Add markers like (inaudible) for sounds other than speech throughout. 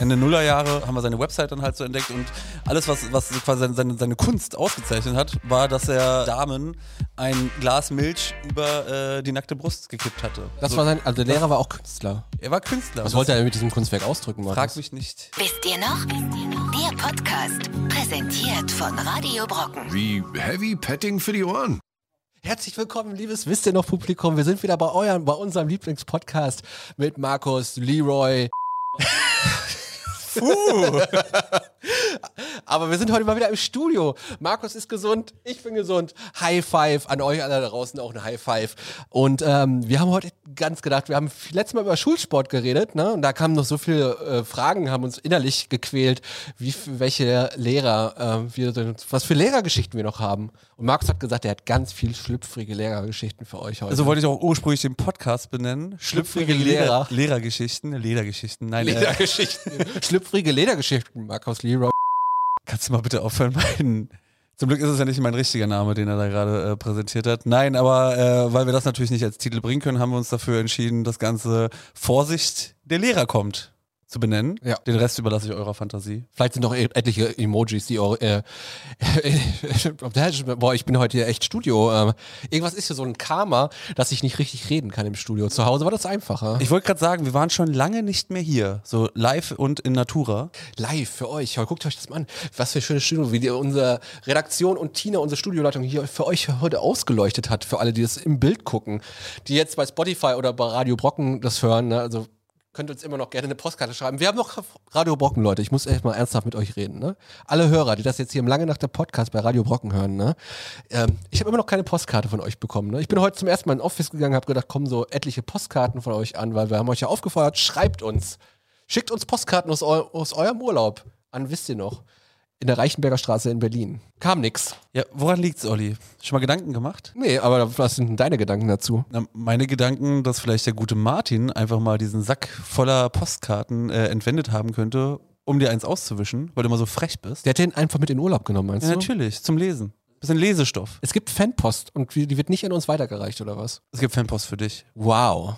Ende Nullerjahre haben wir seine Website dann halt so entdeckt und alles, was, was quasi seine, seine Kunst ausgezeichnet hat, war, dass er Damen ein Glas Milch über äh, die nackte Brust gekippt hatte. Das war sein, also der Lehrer war auch Künstler. Er war Künstler. Was wollte er mit diesem Kunstwerk ausdrücken? Frag mich nicht. Wisst ihr noch? Der Podcast, präsentiert von Radio Brocken. Wie Heavy Petting für die Ohren. Herzlich willkommen, liebes Wisst ihr noch Publikum. Wir sind wieder bei eurem, bei unserem Lieblingspodcast mit Markus, Leroy. (laughs) Puh. (laughs) Aber wir sind heute mal wieder im Studio. Markus ist gesund, ich bin gesund. High Five an euch alle da draußen auch eine High Five. Und ähm, wir haben heute ganz gedacht, wir haben letztes Mal über Schulsport geredet, ne? Und da kamen noch so viele äh, Fragen, haben uns innerlich gequält, wie welche Lehrer äh, wir, was für Lehrergeschichten wir noch haben. Und Markus hat gesagt, er hat ganz viel schlüpfrige Lehrergeschichten für euch heute. Also wollte ich auch ursprünglich den Podcast benennen. Schlüpfrige Lehrer. Lehrergeschichten. Ledergeschichten. Nein, äh, Ledergeschichten. (laughs) schlüpfrige Ledergeschichten, Markus Leroy. Kannst du mal bitte aufhören, meinen. Zum Glück ist es ja nicht mein richtiger Name, den er da gerade äh, präsentiert hat. Nein, aber äh, weil wir das natürlich nicht als Titel bringen können, haben wir uns dafür entschieden, das Ganze Vorsicht, der Lehrer kommt zu benennen. Ja. Den Rest überlasse ich eurer Fantasie. Vielleicht sind noch e- etliche Emojis, die eure. Äh, (laughs) boah, ich bin heute hier echt Studio. Ähm, irgendwas ist hier so ein Karma, dass ich nicht richtig reden kann im Studio. Zu Hause war das einfacher. Ich wollte gerade sagen, wir waren schon lange nicht mehr hier, so live und in Natura. Live für euch. Guckt euch das mal an. Was für ein schönes Studio, wie die, unsere Redaktion und Tina, unsere Studioleitung, hier für euch heute ausgeleuchtet hat. Für alle, die das im Bild gucken, die jetzt bei Spotify oder bei Radio Brocken das hören. Ne? Also könnt uns immer noch gerne eine Postkarte schreiben. Wir haben noch Radio Brocken, Leute. Ich muss echt mal ernsthaft mit euch reden. Ne? Alle Hörer, die das jetzt hier im Lange nach der Podcast bei Radio Brocken hören, ne? Ähm, ich habe immer noch keine Postkarte von euch bekommen. Ne? Ich bin heute zum ersten Mal in Office gegangen, habe gedacht, kommen so etliche Postkarten von euch an, weil wir haben euch ja aufgefordert, schreibt uns. Schickt uns Postkarten aus, eu aus eurem Urlaub an, wisst ihr noch in der Reichenberger Straße in Berlin. Kam nix. Ja, woran liegt's, Olli? Schon mal Gedanken gemacht? Nee, aber was sind denn deine Gedanken dazu? Na, meine Gedanken, dass vielleicht der gute Martin einfach mal diesen Sack voller Postkarten äh, entwendet haben könnte, um dir eins auszuwischen, weil du immer so frech bist. Der hat den einfach mit in Urlaub genommen, meinst ja, du? natürlich, zum Lesen. Bisschen Lesestoff. Es gibt Fanpost und die wird nicht an uns weitergereicht, oder was? Es gibt Fanpost für dich. Wow.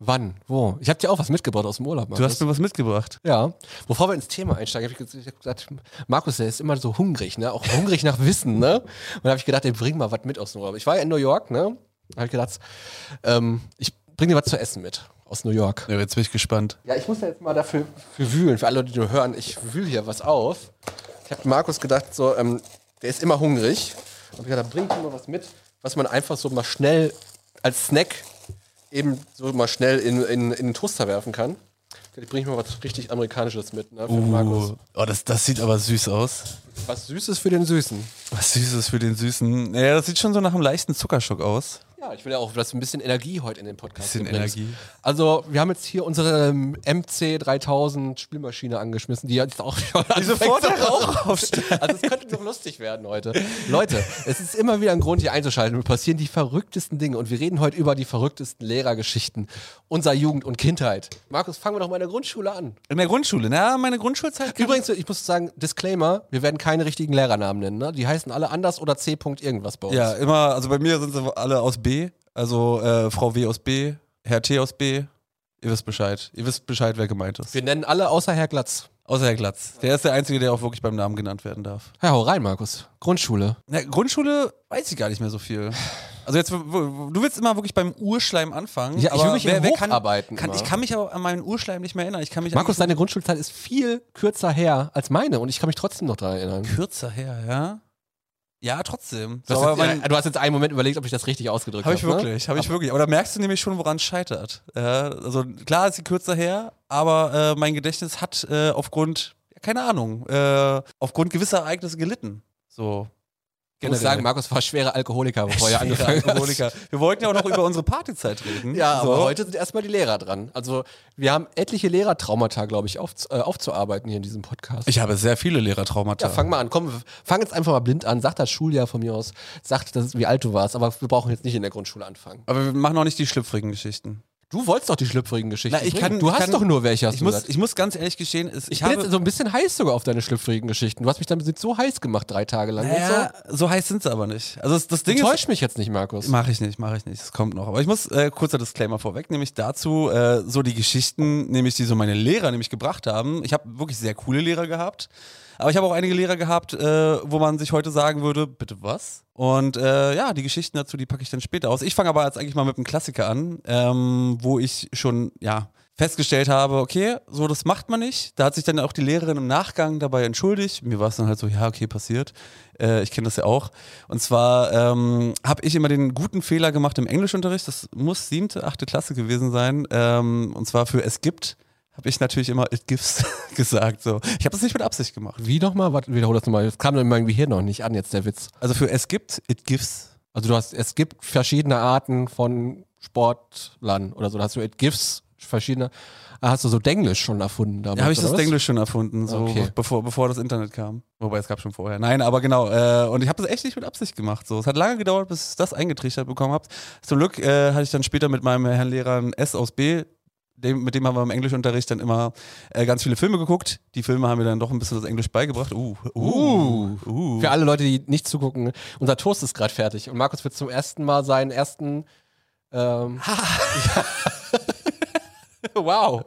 Wann? Wo? Ich habe dir auch was mitgebracht aus dem Urlaub. Markus. Du hast mir was mitgebracht. Ja. Bevor wir ins Thema einsteigen, habe ich gesagt, Markus, der ist immer so hungrig, ne? Auch hungrig nach Wissen, ne? Und da habe ich gedacht, ey, bring mal was mit aus dem Urlaub. Ich war ja in New York, ne? Da habe ich gedacht, ähm, ich bring dir was zu essen mit aus New York. Ja, jetzt bin ich gespannt. Ja, ich muss ja jetzt mal dafür für wühlen, für alle die nur hören, ich wühle hier was auf. Ich habe Markus gedacht, so, ähm, der ist immer hungrig. Und ich gedacht, bring mal was mit, was man einfach so mal schnell als Snack eben so mal schnell in, in, in den Toaster werfen kann. Ich bringe mal was richtig Amerikanisches mit, ne, für Markus. Uh, oh, das, das sieht aber süß aus. Was Süßes für den Süßen. Was Süßes für den Süßen. Ja, das sieht schon so nach einem leichten Zuckerschock aus. Ja, ich will ja auch dass ein bisschen Energie heute in den Podcast Bisschen bringst. Energie. Also, wir haben jetzt hier unsere ähm, MC 3000 Spielmaschine angeschmissen, die jetzt auch schon Die sofort der Rauch aufsteigt. Also, es könnte doch lustig werden heute. Leute, es ist immer wieder ein Grund, hier einzuschalten. Es passieren die verrücktesten Dinge und wir reden heute über die verrücktesten Lehrergeschichten unserer Jugend und Kindheit. Markus, fangen wir doch mal in der Grundschule an. In der Grundschule, na, meine Grundschulzeit. Übrigens, ich muss sagen, Disclaimer, wir werden keine richtigen Lehrernamen nennen. Ne? Die heißen alle anders oder C. irgendwas bei uns. Ja, immer, also bei mir sind sie alle aus B. Also äh, Frau W aus B, Herr T aus B. Ihr wisst Bescheid. Ihr wisst Bescheid, wer gemeint ist. Wir nennen alle außer Herr Glatz. Außer Herr Glatz. Der ist der Einzige, der auch wirklich beim Namen genannt werden darf. Ja, hau rein, Markus. Grundschule. Na, Grundschule weiß ich gar nicht mehr so viel. Also jetzt, du willst immer wirklich beim Urschleim anfangen. Ja, ich will mich wer, wer kann, hocharbeiten kann, immer. Ich kann mich aber an meinen Urschleim nicht mehr erinnern. Ich kann mich Markus, deine Grundschulzeit ist viel kürzer her als meine und ich kann mich trotzdem noch daran erinnern. kürzer her, ja? Ja, trotzdem. Du hast, jetzt, mein- ja, du hast jetzt einen Moment überlegt, ob ich das richtig ausgedrückt Habe habe. ich wirklich, habe ich wirklich. Aber da merkst du nämlich schon, woran es scheitert. Ja, also klar ist sie kürzer her, aber äh, mein Gedächtnis hat äh, aufgrund, keine Ahnung, äh, aufgrund gewisser Ereignisse gelitten. So. Ich muss sagen, Markus war schwerer Alkoholiker, (laughs) bevor er angefangen. Alkoholiker. Wir wollten ja auch noch über unsere Partyzeit reden. Ja, so. aber heute sind erstmal die Lehrer dran. Also wir haben etliche Lehrertraumata, glaube ich, auf, äh, aufzuarbeiten hier in diesem Podcast. Ich habe sehr viele Lehrertraumata. ja, fang mal an. Komm, fang jetzt einfach mal blind an. Sag das Schuljahr von mir aus. Sag, das, wie alt du warst. Aber wir brauchen jetzt nicht in der Grundschule anfangen. aber wir machen auch nicht die schlüpfrigen Geschichten. Du wolltest doch die schlüpfrigen Geschichten. Na, ich bringen. kann- du ich hast kann- doch nur welche, hast Ich du muss, gesagt. ich muss ganz ehrlich gestehen, ist, Ich ich bin habe, jetzt so ein bisschen heiß sogar auf deine schlüpfrigen Geschichten. Du hast mich damit so heiß gemacht, drei Tage lang. naja, und so heiß sind sie aber nicht. Also das, das so. Ding ist, Enttäuscht mich jetzt nicht, Markus. Mache ich nicht, mache ich nicht. Es kommt noch. Aber ich muss äh, kurzer Disclaimer vorweg, nämlich dazu äh, so die Geschichten, nämlich die so meine Lehrer nämlich gebracht haben. Ich habe wirklich sehr coole Lehrer gehabt. Aber ich habe auch einige Lehrer gehabt, äh, wo man sich heute sagen würde, bitte was? Und äh, ja, die Geschichten dazu, die packe ich dann später aus. Ich fange aber jetzt eigentlich mal mit einem Klassiker an, ähm, wo ich schon, ja, festgestellt habe, okay, so das macht man nicht. Da hat sich dann auch die Lehrerin im Nachgang dabei entschuldigt. Mir war es dann halt so, ja, okay, passiert. Äh, ich kenne das ja auch. Und zwar ähm, habe ich immer den guten Fehler gemacht im Englischunterricht. Das muss siebte, achte Klasse gewesen sein. Ähm, und zwar für es gibt, habe ich natürlich immer it gives (laughs) gesagt. So. Ich habe das nicht mit Absicht gemacht. Wie nochmal? Warte, wiederhol das nochmal. Das kam in meinem Gehirn noch nicht an, jetzt der Witz. Also für es gibt, it gives. Also du hast, es gibt verschiedene Arten von Sportlern oder so. Da hast du it gives verschiedene. Ah, Hast du so Denglisch schon erfunden damals? Da habe ich das was? Englisch schon erfunden, so Okay. bevor, bevor das Internet kam. Wobei es gab schon vorher. Nein, aber genau. Äh, und ich habe das echt nicht mit Absicht gemacht. So. Es hat lange gedauert, bis ich das eingetrichtert bekommen habe. Zum Glück äh, hatte ich dann später mit meinem Herrn Lehrer ein S aus B. Dem, mit dem haben wir im Englischunterricht dann immer äh, ganz viele Filme geguckt. Die Filme haben mir dann doch ein bisschen das Englisch beigebracht. Uh, uh, uh. Für alle Leute, die nicht zugucken, unser Toast ist gerade fertig und Markus wird zum ersten Mal seinen ersten. Ähm, (laughs) ja. (laughs) wow.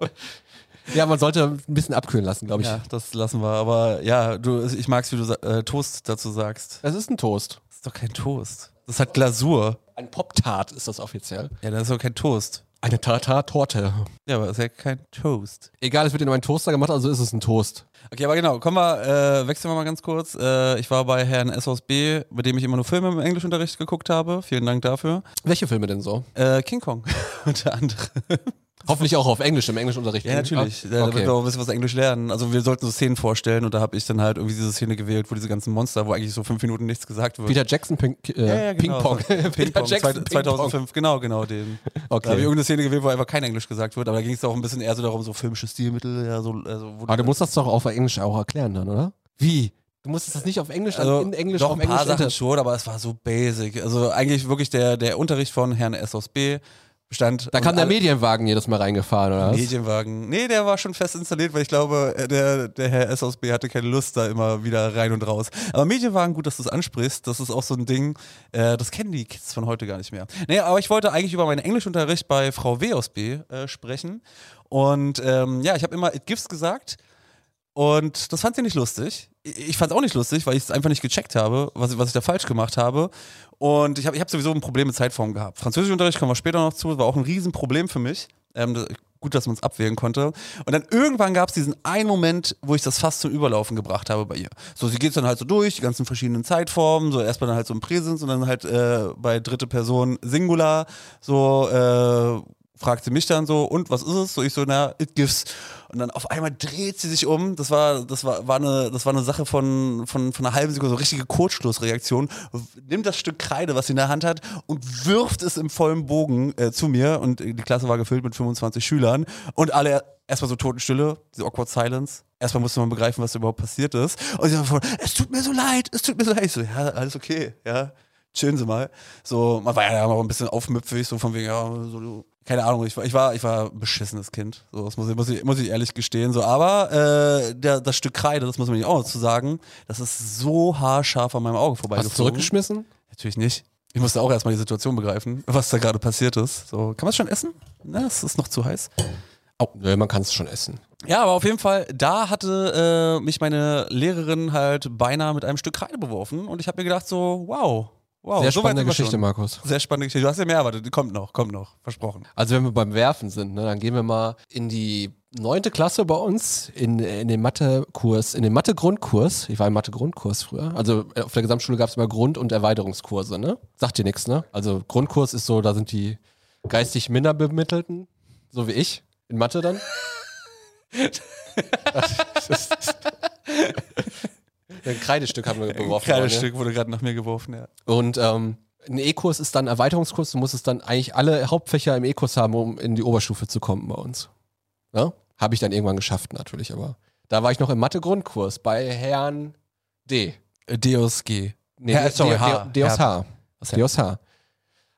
Ja, man sollte ein bisschen abkühlen lassen, glaube ich. Ja, das lassen wir. Aber ja, du, ich mag's, wie du äh, Toast dazu sagst. Es ist ein Toast. Das ist doch kein Toast. Das hat Glasur. Ein Pop-Tart ist das offiziell. Ja, das ist doch kein Toast. Eine Tartar-Torte. Ja, aber das ist ja kein Toast. Egal, es wird in meinen Toaster gemacht, also ist es ein Toast. Okay, aber genau, kommen wir, äh, wechseln wir mal ganz kurz. Äh, ich war bei Herrn S aus B, mit dem ich immer nur Filme im Englischunterricht geguckt habe. Vielen Dank dafür. Welche Filme denn so? Äh, King Kong, (laughs) unter anderem. Hoffentlich auch auf Englisch, im Englischunterricht. Ja, natürlich. Ah, Da, Damit okay. wir auch ein bisschen was Englisch lernen. Also wir sollten so Szenen vorstellen und da habe ich dann halt irgendwie diese Szene gewählt, wo diese ganzen Monster, wo eigentlich so fünf Minuten nichts gesagt wird. Peter Jackson Ping, äh, ja, ja, genau. Ping Peter (laughs) Pong, Jackson zwei- 2005, genau, genau den. Da habe ich Okay. irgendeine Szene gewählt, wo einfach kein Englisch gesagt wird, aber da ging es auch ein bisschen eher so darum, so filmische Stilmittel, ja, so, also, Aber du musst das doch auf Englisch auch erklären dann, oder? Wie? Du musstest das nicht auf Englisch, also in Englisch doch auf ein paar Englisch Sachen schon, aber es war so basic. Also eigentlich wirklich der, der Unterricht von Herrn S aus B bestand. Da kam der Medienwagen jedes Mal reingefahren, oder was? Medienwagen. Nee, der war schon fest installiert, weil ich glaube, äh, der, der Herr S aus B hatte keine Lust, da immer wieder rein und raus. Aber Medienwagen, gut, dass du es ansprichst, das ist auch so ein Ding, äh, das kennen die Kids von heute gar nicht mehr. Nee, aber ich wollte eigentlich über meinen Englischunterricht bei Frau W aus B äh, sprechen. Und ähm, ja, ich habe immer It Gives gesagt. Und das fand sie nicht lustig. Ich fand es auch nicht lustig, weil ich es einfach nicht gecheckt habe, was, ich- was ich da falsch gemacht habe. Und ich habe ich hab sowieso ein Problem mit Zeitform gehabt. Französischunterricht kommen wir später noch zu, war auch ein Riesenproblem für mich. Ähm, gut, dass man es abwählen konnte. Und dann irgendwann gab es diesen einen Moment, wo ich das fast zum Überlaufen gebracht habe bei ihr. So, sie geht dann halt so durch, die ganzen verschiedenen Zeitformen, so erstmal dann halt so im Präsens und dann halt äh, bei dritte Person Singular, so äh, fragt sie mich dann so, und was ist es? So, ich so, na, it gives. Und dann auf einmal dreht sie sich um. Das war, das war, war eine, das war eine Sache von, von, von einer halben Sekunde, so richtige Kurzschlussreaktion. Nimmt das Stück Kreide, was sie in der Hand hat, und wirft es im vollen Bogen äh, zu mir. Und die Klasse war gefüllt mit 25 Schülern. Und alle erstmal so Totenstille, diese awkward silence. Erstmal musste man begreifen, was überhaupt passiert ist. Und sie von, es tut mir so leid, es tut mir so leid. Ich so, ja, alles okay, ja chillen Sie mal. So, man war ja auch ein bisschen aufmüpfig, so von wegen, ja, so, keine Ahnung, ich war, ich war, ich war ein beschissenes Kind. So, das muss ich, muss ich, muss ich ehrlich gestehen. So, aber äh, der, das Stück Kreide, das muss man nicht auch noch zu sagen, das ist so haarscharf an meinem Auge Hast du zurückgeschmissen? Natürlich nicht. Ich musste auch erstmal die Situation begreifen, was da gerade passiert ist. So, kann man es schon essen? Na, es ist noch zu heiß. Oh, nö, man kann es schon essen. Ja, aber auf jeden Fall, da hatte äh, mich meine Lehrerin halt beinahe mit einem Stück Kreide beworfen und ich habe mir gedacht so, wow, wow. Sehr so spannende Geschichte, schon. Markus. Sehr spannende Geschichte. Du hast ja mehr erwartet. Die kommt noch, kommt noch. Versprochen. Also wenn wir beim Werfen sind, ne, dann gehen wir mal in die neunte Klasse bei uns, in, in den Mathe-Kurs, in den Mathe-Grundkurs. Ich war im Mathe-Grundkurs früher. Also äh, auf der Gesamtschule gab es immer Grund- und Erweiterungskurse, ne? Sagt dir nichts, ne? Also Grundkurs ist so, da sind die geistig minder bemittelten, so wie ich, in Mathe dann. (laughs) Ein Kreidestück haben wir beworfen. Kleines ne? Stück wurde gerade nach mir geworfen, ja. Und ähm, ein E-Kurs ist dann ein Erweiterungskurs. Du musstest dann eigentlich alle Hauptfächer im E-Kurs haben, um in die Oberstufe zu kommen bei uns. Ja? Habe ich dann irgendwann geschafft, natürlich. Aber da war ich noch im Mathe-Grundkurs bei Herrn D. Äh, DOSG. Nee, Herr- sorry, D- H. D- DOS H. DOS H.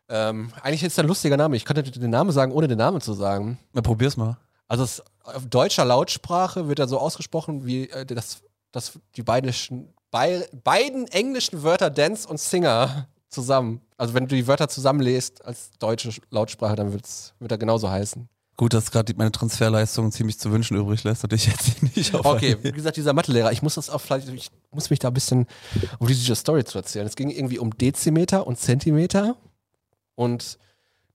Ähm, eigentlich ist es ein lustiger Name. Ich könnte den Namen sagen, ohne den Namen zu sagen. Na, probier's mal. Also es, auf deutscher Lautsprache wird er so ausgesprochen wie äh, das, das, die beiden, bei, beiden englischen Wörter Dance und Singer zusammen. Also wenn du die Wörter zusammenlest als deutsche Lautsprache, dann wird's, wird er genauso heißen. Gut, dass gerade meine Transferleistung ziemlich zu wünschen übrig lässt und ich jetzt (laughs) nicht auf. Okay, wie gesagt, dieser Mathelehrer, ich muss das auch vielleicht, ich muss mich da ein bisschen um diese Story zu erzählen. Es ging irgendwie um Dezimeter und Zentimeter und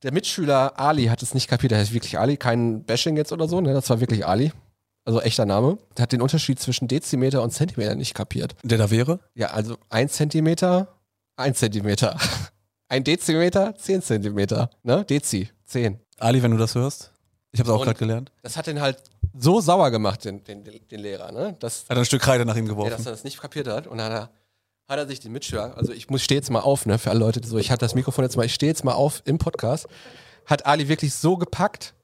der Mitschüler Ali hat es nicht kapiert. Der heißt wirklich Ali, kein Bashing jetzt oder so, ne? Das war wirklich Ali. Also echter Name. Der hat den Unterschied zwischen Dezimeter und Zentimeter nicht kapiert. Der da wäre? Ja, also ein Zentimeter, ein Zentimeter. (laughs) Ein Dezimeter, zehn Zentimeter. Ne? Dezi, zehn. Ali, wenn du das hörst. Ich habe es auch gerade gelernt. Das hat den halt so sauer gemacht, den, den, den Lehrer, ne? Dass, Hat ein Stück Kreide nach ihm ja, geworfen. dass er das nicht kapiert hat. Und dann hat er, hat er sich den Mitschüler, also ich muss stehe jetzt mal auf, ne, für alle Leute, so, ich hatte das Mikrofon jetzt mal, ich stehe jetzt mal auf im Podcast, hat Ali wirklich so gepackt,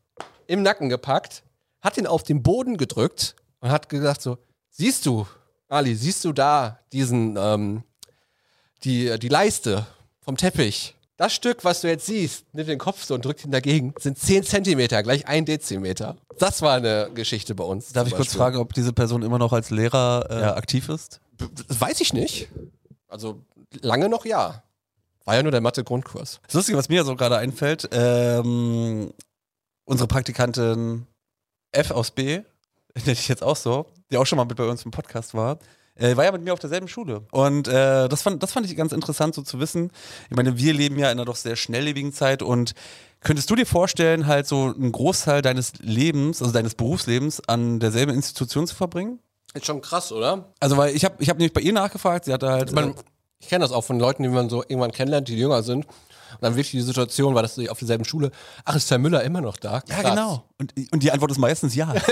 im Nacken gepackt, hat ihn auf den Boden gedrückt und hat gesagt so, siehst du, Ali, siehst du da diesen, ähm, die, die Leiste vom Teppich? Das Stück, was du jetzt siehst, nimmt den Kopf so und drückt ihn dagegen, sind 10 Zentimeter, gleich ein Dezimeter. Das war eine Geschichte bei uns. Darf ich kurz fragen, ob diese Person immer noch als Lehrer äh, aktiv ist? Das weiß ich nicht. Also lange noch ja. War ja nur der Mathe-Grundkurs. Das Lustige, was mir so gerade einfällt, ähm, unsere Praktikantin F aus B, (laughs) nenne ich jetzt auch so, die auch schon mal mit bei uns im Podcast war, äh, war ja mit mir auf derselben Schule. Und äh, das, fand, das fand ich ganz interessant so zu wissen. Ich meine, wir leben ja in einer doch sehr schnelllebigen Zeit und könntest du dir vorstellen, halt so einen Großteil deines Lebens, also deines Berufslebens, an derselben Institution zu verbringen? Ist schon krass, oder? Also, weil ich habe ich hab nämlich bei ihr nachgefragt, sie hatte halt. Ich, mein, ich kenne das auch von Leuten, die man so irgendwann kennenlernt, die jünger sind. Und dann wirklich die Situation war, dass sie auf derselben Schule, ach, ist Herr Müller immer noch da? ja, Krass. genau. Und, und die Antwort ist meistens ja. (laughs)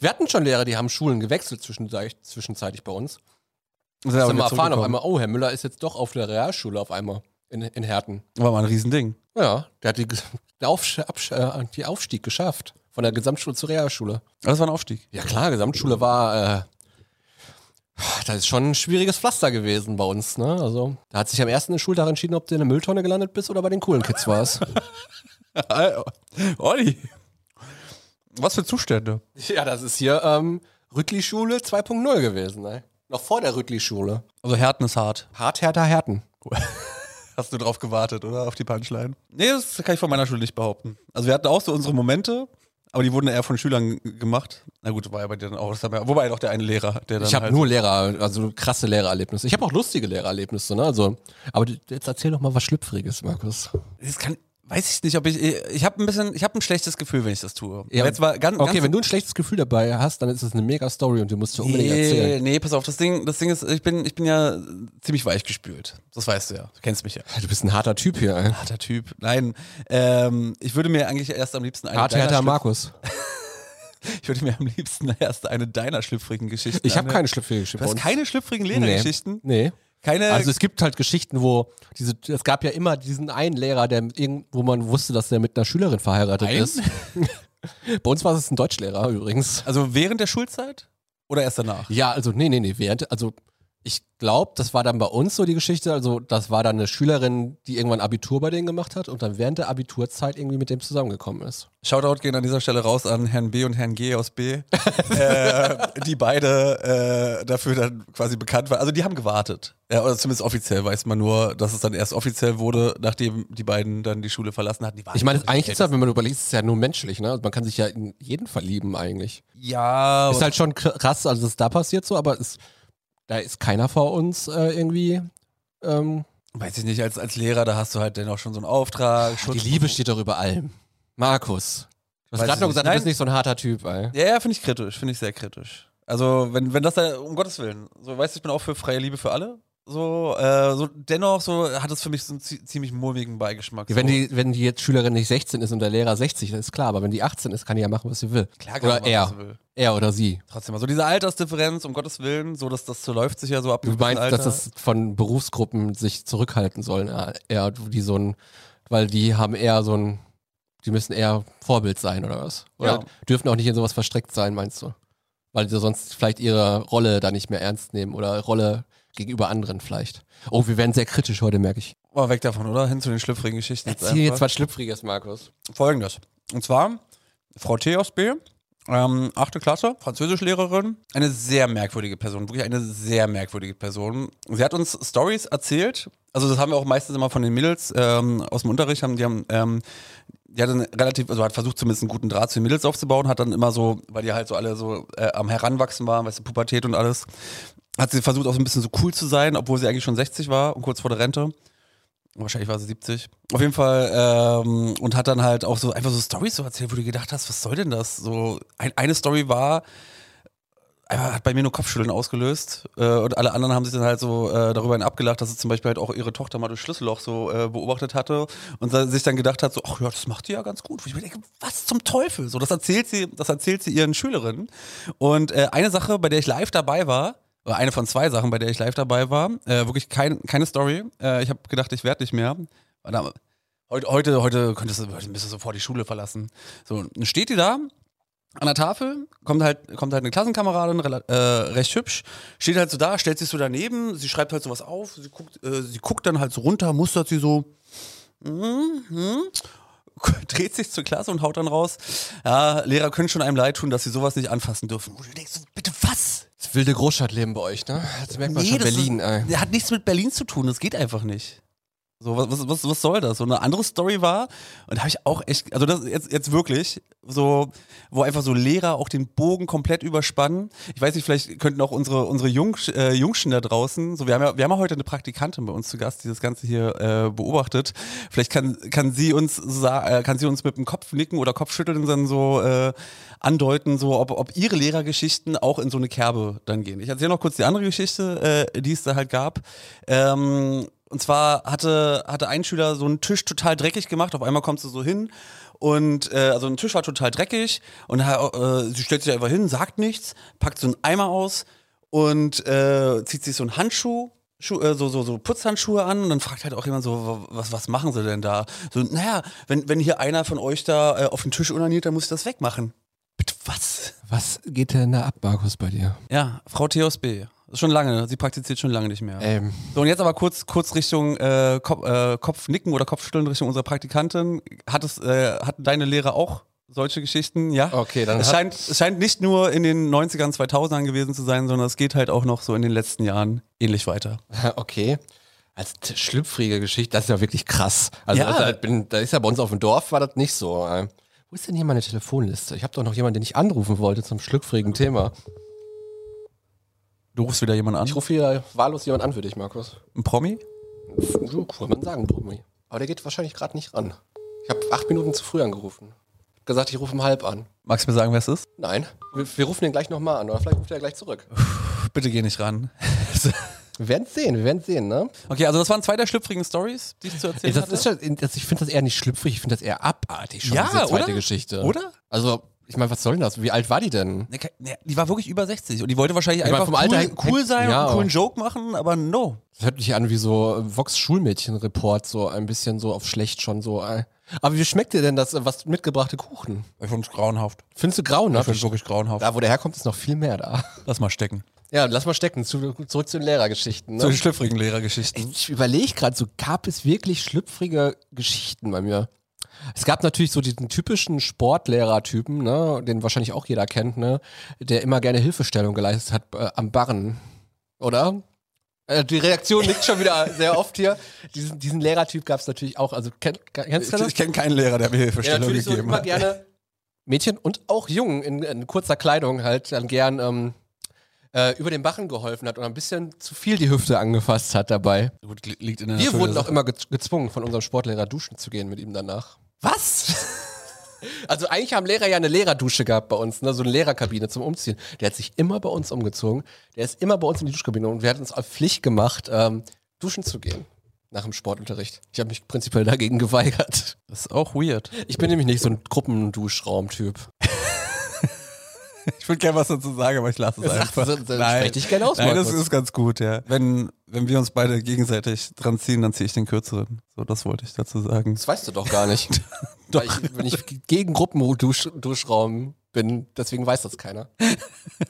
Wir hatten schon Lehrer, die haben Schulen gewechselt zwischenzeitig, zwischenzeitlich bei uns. Und sind Da aber sind wir erfahren auf einmal, oh, Herr Müller ist jetzt doch auf der Realschule auf einmal in, in Herten. War mal ein Riesending. Ja, der hat die, äh, die Aufstieg geschafft. Von der Gesamtschule zur Realschule. Das war ein Aufstieg. Ja klar, Gesamtschule war, äh, das ist schon ein schwieriges Pflaster gewesen bei uns, ne? Also, da hat sich am ersten Schultag entschieden, ob du in der Mülltonne gelandet bist oder bei den coolen Kids warst. (laughs) Olli. Was für Zustände. ja, das ist hier ähm, Rüttli-Schule 2.0 gewesen, ne? Noch vor der Rüttli-Schule. Also Härten ist hart. Hart, härter, Härten. (laughs) Hast du drauf gewartet, oder? Auf die Punchline? Nee, das kann ich von meiner Schule nicht behaupten. Also wir hatten auch so unsere Momente, aber die wurden eher von Schülern gemacht. Na gut, war ja bei dir dann auch. Das wir, wobei doch der eine Lehrer, der dann Ich habe halt nur Lehrer, also krasse Lehrererlebnisse. Ich habe auch lustige Lehrererlebnisse, ne? Also, aber jetzt erzähl doch mal was Schlüpfriges, Markus. Das kann, weiß ich nicht, ob ich. Ich habe ein bisschen, ich habe ein schlechtes Gefühl, wenn ich das tue. Ja, jetzt war ganz, Okay, ganz, wenn du ein schlechtes Gefühl dabei hast, dann ist es eine mega Story und du musst dir unbedingt Nee, erzählen. nee, pass auf, das Ding, das Ding ist, ich bin, ich bin ja ziemlich weich gespült. Das weißt du ja. Du kennst mich ja. Du bist ein harter Typ hier, ey. Harter Typ. Nein, ähm, ich würde mir eigentlich erst am liebsten eine Hart, deiner härter Markus. (laughs) Ich würde mir am liebsten erst eine deiner schlüpfrigen Geschichten. Ich habe keine schlüpfrige Geschichte. Du hast keine schlüpfrigen Lehrergeschichten? Nee. Keine. Also es gibt halt Geschichten, wo diese, es gab ja immer diesen einen Lehrer, der mit irgend, wo man wusste, dass der mit einer Schülerin verheiratet Ein? ist. (laughs) Bei uns war es ein Deutschlehrer übrigens. also während der Schulzeit? Oder erst danach? Ja, also nee, nee, nee, während, also ich glaube, das war dann bei uns so die Geschichte, also das war dann eine Schülerin, die irgendwann Abitur bei denen gemacht hat und dann während der Abiturzeit irgendwie mit dem zusammengekommen ist. Shoutout gehen an dieser Stelle raus an Herrn B und Herrn G aus B, (laughs) äh, die beide äh, dafür dann quasi bekannt waren. Also die haben gewartet. Ja, oder zumindest offiziell weiß man nur, dass es dann erst offiziell wurde, nachdem die beiden dann die Schule verlassen hatten. Ich meine, eigentlich ist das, wenn man überlegt, ist es ja nur menschlich, ne? Also man kann sich ja in jeden verlieben eigentlich. Ja, Ist halt schon krass, also dass da passiert so, aber es, da ist keiner vor uns äh, irgendwie. Ähm, weiß ich nicht, als, als Lehrer, da hast du halt dann auch schon so einen Auftrag. die Schutz- Liebe steht doch über allem. Markus. Du hast gerade noch gesagt, du Nein. bist nicht so ein harter Typ, ey. Ja, ja, finde ich kritisch, finde ich sehr kritisch. Also, wenn, wenn das da, um Gottes Willen, so, weißt du, ich bin auch für freie Liebe für alle. So, äh, so dennoch so hat es für mich so einen zie- ziemlich mulmigen Beigeschmack. Wenn so. die, wenn die jetzt Schülerin nicht 16 ist und der Lehrer 60, das ist klar, aber wenn die 18 ist, kann die ja machen, was sie will. Klar kann oder machen, er. was sie will. Er oder sie. Trotzdem, also diese Altersdifferenz, um Gottes Willen, so dass das so läuft sich ja so ab. Du meinst, dass Alter. das von Berufsgruppen sich zurückhalten sollen, ja, eher die so ein, weil die haben eher so ein, die müssen eher Vorbild sein oder was? Oder Ja. dürfen auch nicht in sowas verstrickt sein, meinst du? Weil sie sonst vielleicht ihre Rolle da nicht mehr ernst nehmen oder Rolle gegenüber anderen vielleicht. Oh, wir werden sehr kritisch heute, merke ich. Aber weg davon, oder? Hin zu den schlüpfrigen Geschichten. Erzähl jetzt was Schlüpfriges, Markus. Folgendes. Und zwar Frau T aus B, ähm, achte Klasse, Französischlehrerin, eine sehr merkwürdige Person, wirklich eine sehr merkwürdige Person. Sie hat uns Stories erzählt, also das haben wir auch meistens immer von den Mädels ähm, aus dem Unterricht, haben, die haben, ähm, die hat dann relativ, also hat versucht zumindest einen guten Draht zu den Mädels aufzubauen, hat dann immer so, weil die halt so alle so äh, am Heranwachsen waren, weißt du, Pubertät und alles, hat sie versucht auch so ein bisschen so cool zu sein, obwohl sie eigentlich schon 60 war und kurz vor der Rente. Wahrscheinlich war sie 70. Auf jeden Fall, ähm, und hat dann halt auch so einfach so Storys so erzählt, wo du gedacht hast, was soll denn das? So, ein, eine Story war, hat bei mir nur Kopfschütteln ausgelöst äh, und alle anderen haben sich dann halt so äh, darüber abgelacht, dass sie zum Beispiel halt auch ihre Tochter mal durch Schlüsselloch so äh, beobachtet hatte und sich dann gedacht hat, so, ach ja, das macht die ja ganz gut. Wo ich mir denke, was zum Teufel? So, das erzählt sie, das erzählt sie ihren Schülerinnen. Und äh, eine Sache, bei der ich live dabei war, eine von zwei Sachen, bei der ich live dabei war, äh, wirklich kein, keine Story. Äh, ich habe gedacht, ich werde nicht mehr. Heute, heute, heute könntest du, müsstest du sofort die Schule verlassen. So, dann steht die da an der Tafel, kommt halt, kommt halt eine Klassenkameradin, äh, recht hübsch, steht halt so da, stellt sich so daneben, sie schreibt halt sowas auf, sie guckt, äh, sie guckt dann halt so runter, mustert sie so, mhm, mhm, (laughs) dreht sich zur Klasse und haut dann raus, ja, Lehrer können schon einem leid tun, dass sie sowas nicht anfassen dürfen. Wo du denkst, so, bitte was? Wilde Großstadtleben bei euch, ne? Das merkt man schon das Berlin, ist, ey. Der hat nichts mit Berlin zu tun, das geht einfach nicht. So, was, was, was, soll das? So eine andere Story war, und da habe ich auch echt, also das jetzt, jetzt wirklich, so, wo einfach so Lehrer auch den Bogen komplett überspannen. Ich weiß nicht, vielleicht könnten auch unsere, unsere Jungs, äh, Jungschen da draußen, so, wir haben ja, wir haben ja heute eine Praktikantin bei uns zu Gast, die das Ganze hier äh, beobachtet. Vielleicht kann, kann sie uns äh, kann sie uns mit dem Kopf nicken oder Kopfschütteln dann so äh, andeuten, so ob, ob ihre Lehrergeschichten auch in so eine Kerbe dann gehen. Ich erzähle noch kurz die andere Geschichte, äh, die es da halt gab. Ähm, und zwar hatte, hatte ein Schüler so einen Tisch total dreckig gemacht. Auf einmal kommst du so hin und äh, also ein Tisch war total dreckig und äh, sie stellt sich einfach hin, sagt nichts, packt so einen Eimer aus und äh, zieht sich so einen Handschuh. Schuh, äh, so, so, so Putzhandschuhe an und dann fragt halt auch jemand so, was, was machen sie denn da? So, naja, wenn, wenn hier einer von euch da äh, auf den Tisch unaniert, dann muss ich das wegmachen. Bitte was? Was geht denn da ab, Markus, bei dir? Ja, Frau Theos B. Schon lange, sie praktiziert schon lange nicht mehr. Ähm, So, und jetzt aber kurz, kurz Richtung äh, Kopf, äh, Kopfnicken oder Kopfschütteln Richtung unserer Praktikantin. Hat es, äh, hatten deine Lehrer auch solche Geschichten? Ja. Okay, dann Es hat- scheint, es scheint nicht nur in den 90ern, 2000ern gewesen zu sein, sondern es geht halt auch noch so in den letzten Jahren ähnlich weiter. (laughs) okay. Als schlüpfrige Geschichte, das ist ja wirklich krass. Also Ja. da, bin, da ist ja bei uns auf dem Dorf, war das nicht so. äh. Wo ist denn hier meine Telefonliste? Ich habe doch noch jemanden, den ich anrufen wollte zum schlüpfrigen Thema. Du rufst wieder jemanden an? Ich rufe hier wahllos jemanden an für dich, Markus. Ein Promi? So, kann man sagen, Brummi. Aber der geht wahrscheinlich gerade nicht ran. Ich habe acht Minuten zu früh angerufen. Gesagt, ich rufe um halb an. Magst du mir sagen, wer es ist? Nein, wir, wir rufen den gleich nochmal an oder vielleicht ruft er gleich zurück. Bitte geh nicht ran. (laughs) Wir werden sehen, wir werden sehen, ne? okay, also das waren zwei der schlüpfrigen Stories, die ich zu erzählen Das hatte. ist schon, das, ich finde das eher nicht schlüpfrig, ich finde das eher abartig schon, Ja, diese zweite oder? Geschichte. Oder? Also, ich meine, was soll denn das? Wie alt war die denn? Ne, ne, die war wirklich über 60 und die wollte wahrscheinlich Ich einfach vom Alter cool, her- cool sein Ja, und einen coolen Joke machen, aber no. Das hört sich an wie so Vox Schulmädchen-Report, so ein bisschen so auf schlecht schon so. äh. Aber wie schmeckt dir denn das, äh, was mitgebrachte Kuchen? Ich find's grauenhaft. Findest du grauenhaft? Ich find's wirklich grauenhaft. Da, wo der herkommt, ist noch viel mehr da. Lass mal stecken. Ja, lass mal stecken. Zu, zurück zu den Lehrergeschichten. Ne? Zu den schlüpfrigen Lehrergeschichten. Ich überlege gerade, so gab es wirklich schlüpfrige Geschichten bei mir. Es gab natürlich so diesen typischen Sportlehrertypen, ne, den wahrscheinlich auch jeder kennt, ne, der immer gerne Hilfestellung geleistet hat äh, am Barren, oder? Äh, die Reaktion liegt schon wieder (laughs) sehr oft hier. Diesen, diesen Lehrertyp gab es natürlich auch. Also kenn, kennst du Ich, das? ich kenne keinen Lehrer, der mir Ja, Hilfestellung natürlich so gegeben immer hat. gerne Mädchen und auch Jungen in, in kurzer Kleidung halt dann gern ähm, äh, über den Barren geholfen hat und ein bisschen zu viel die Hüfte angefasst hat dabei. Gut, liegt in der Wir Natur wurden auch immer ge gezwungen, von unserem Sportlehrer duschen zu gehen mit ihm danach. Was? Also eigentlich haben Lehrer ja eine Lehrerdusche gehabt bei uns, ne? so eine Lehrerkabine zum Umziehen. Der hat sich immer bei uns umgezogen. Der ist immer bei uns in die Duschkabine und wir hatten uns auf Pflicht gemacht, ähm, duschen zu gehen nach dem Sportunterricht. Ich habe mich prinzipiell dagegen geweigert. Das ist auch weird. Ich bin nämlich nicht so ein Gruppenduschraum-Typ. (laughs) Ich würde gerne was dazu sagen, aber ich lasse es einfach. so- so- sprech dich gerne aus, Nein, das Markus. ist ganz gut, ja. Wenn, wenn wir uns beide gegenseitig dran ziehen, dann ziehe ich den kürzeren. So, das wollte ich dazu sagen. Das weißt du doch gar nicht. (laughs) Doch. Ich, wenn ich gegen Gruppenduschraum bin, deswegen weiß das keiner. (laughs)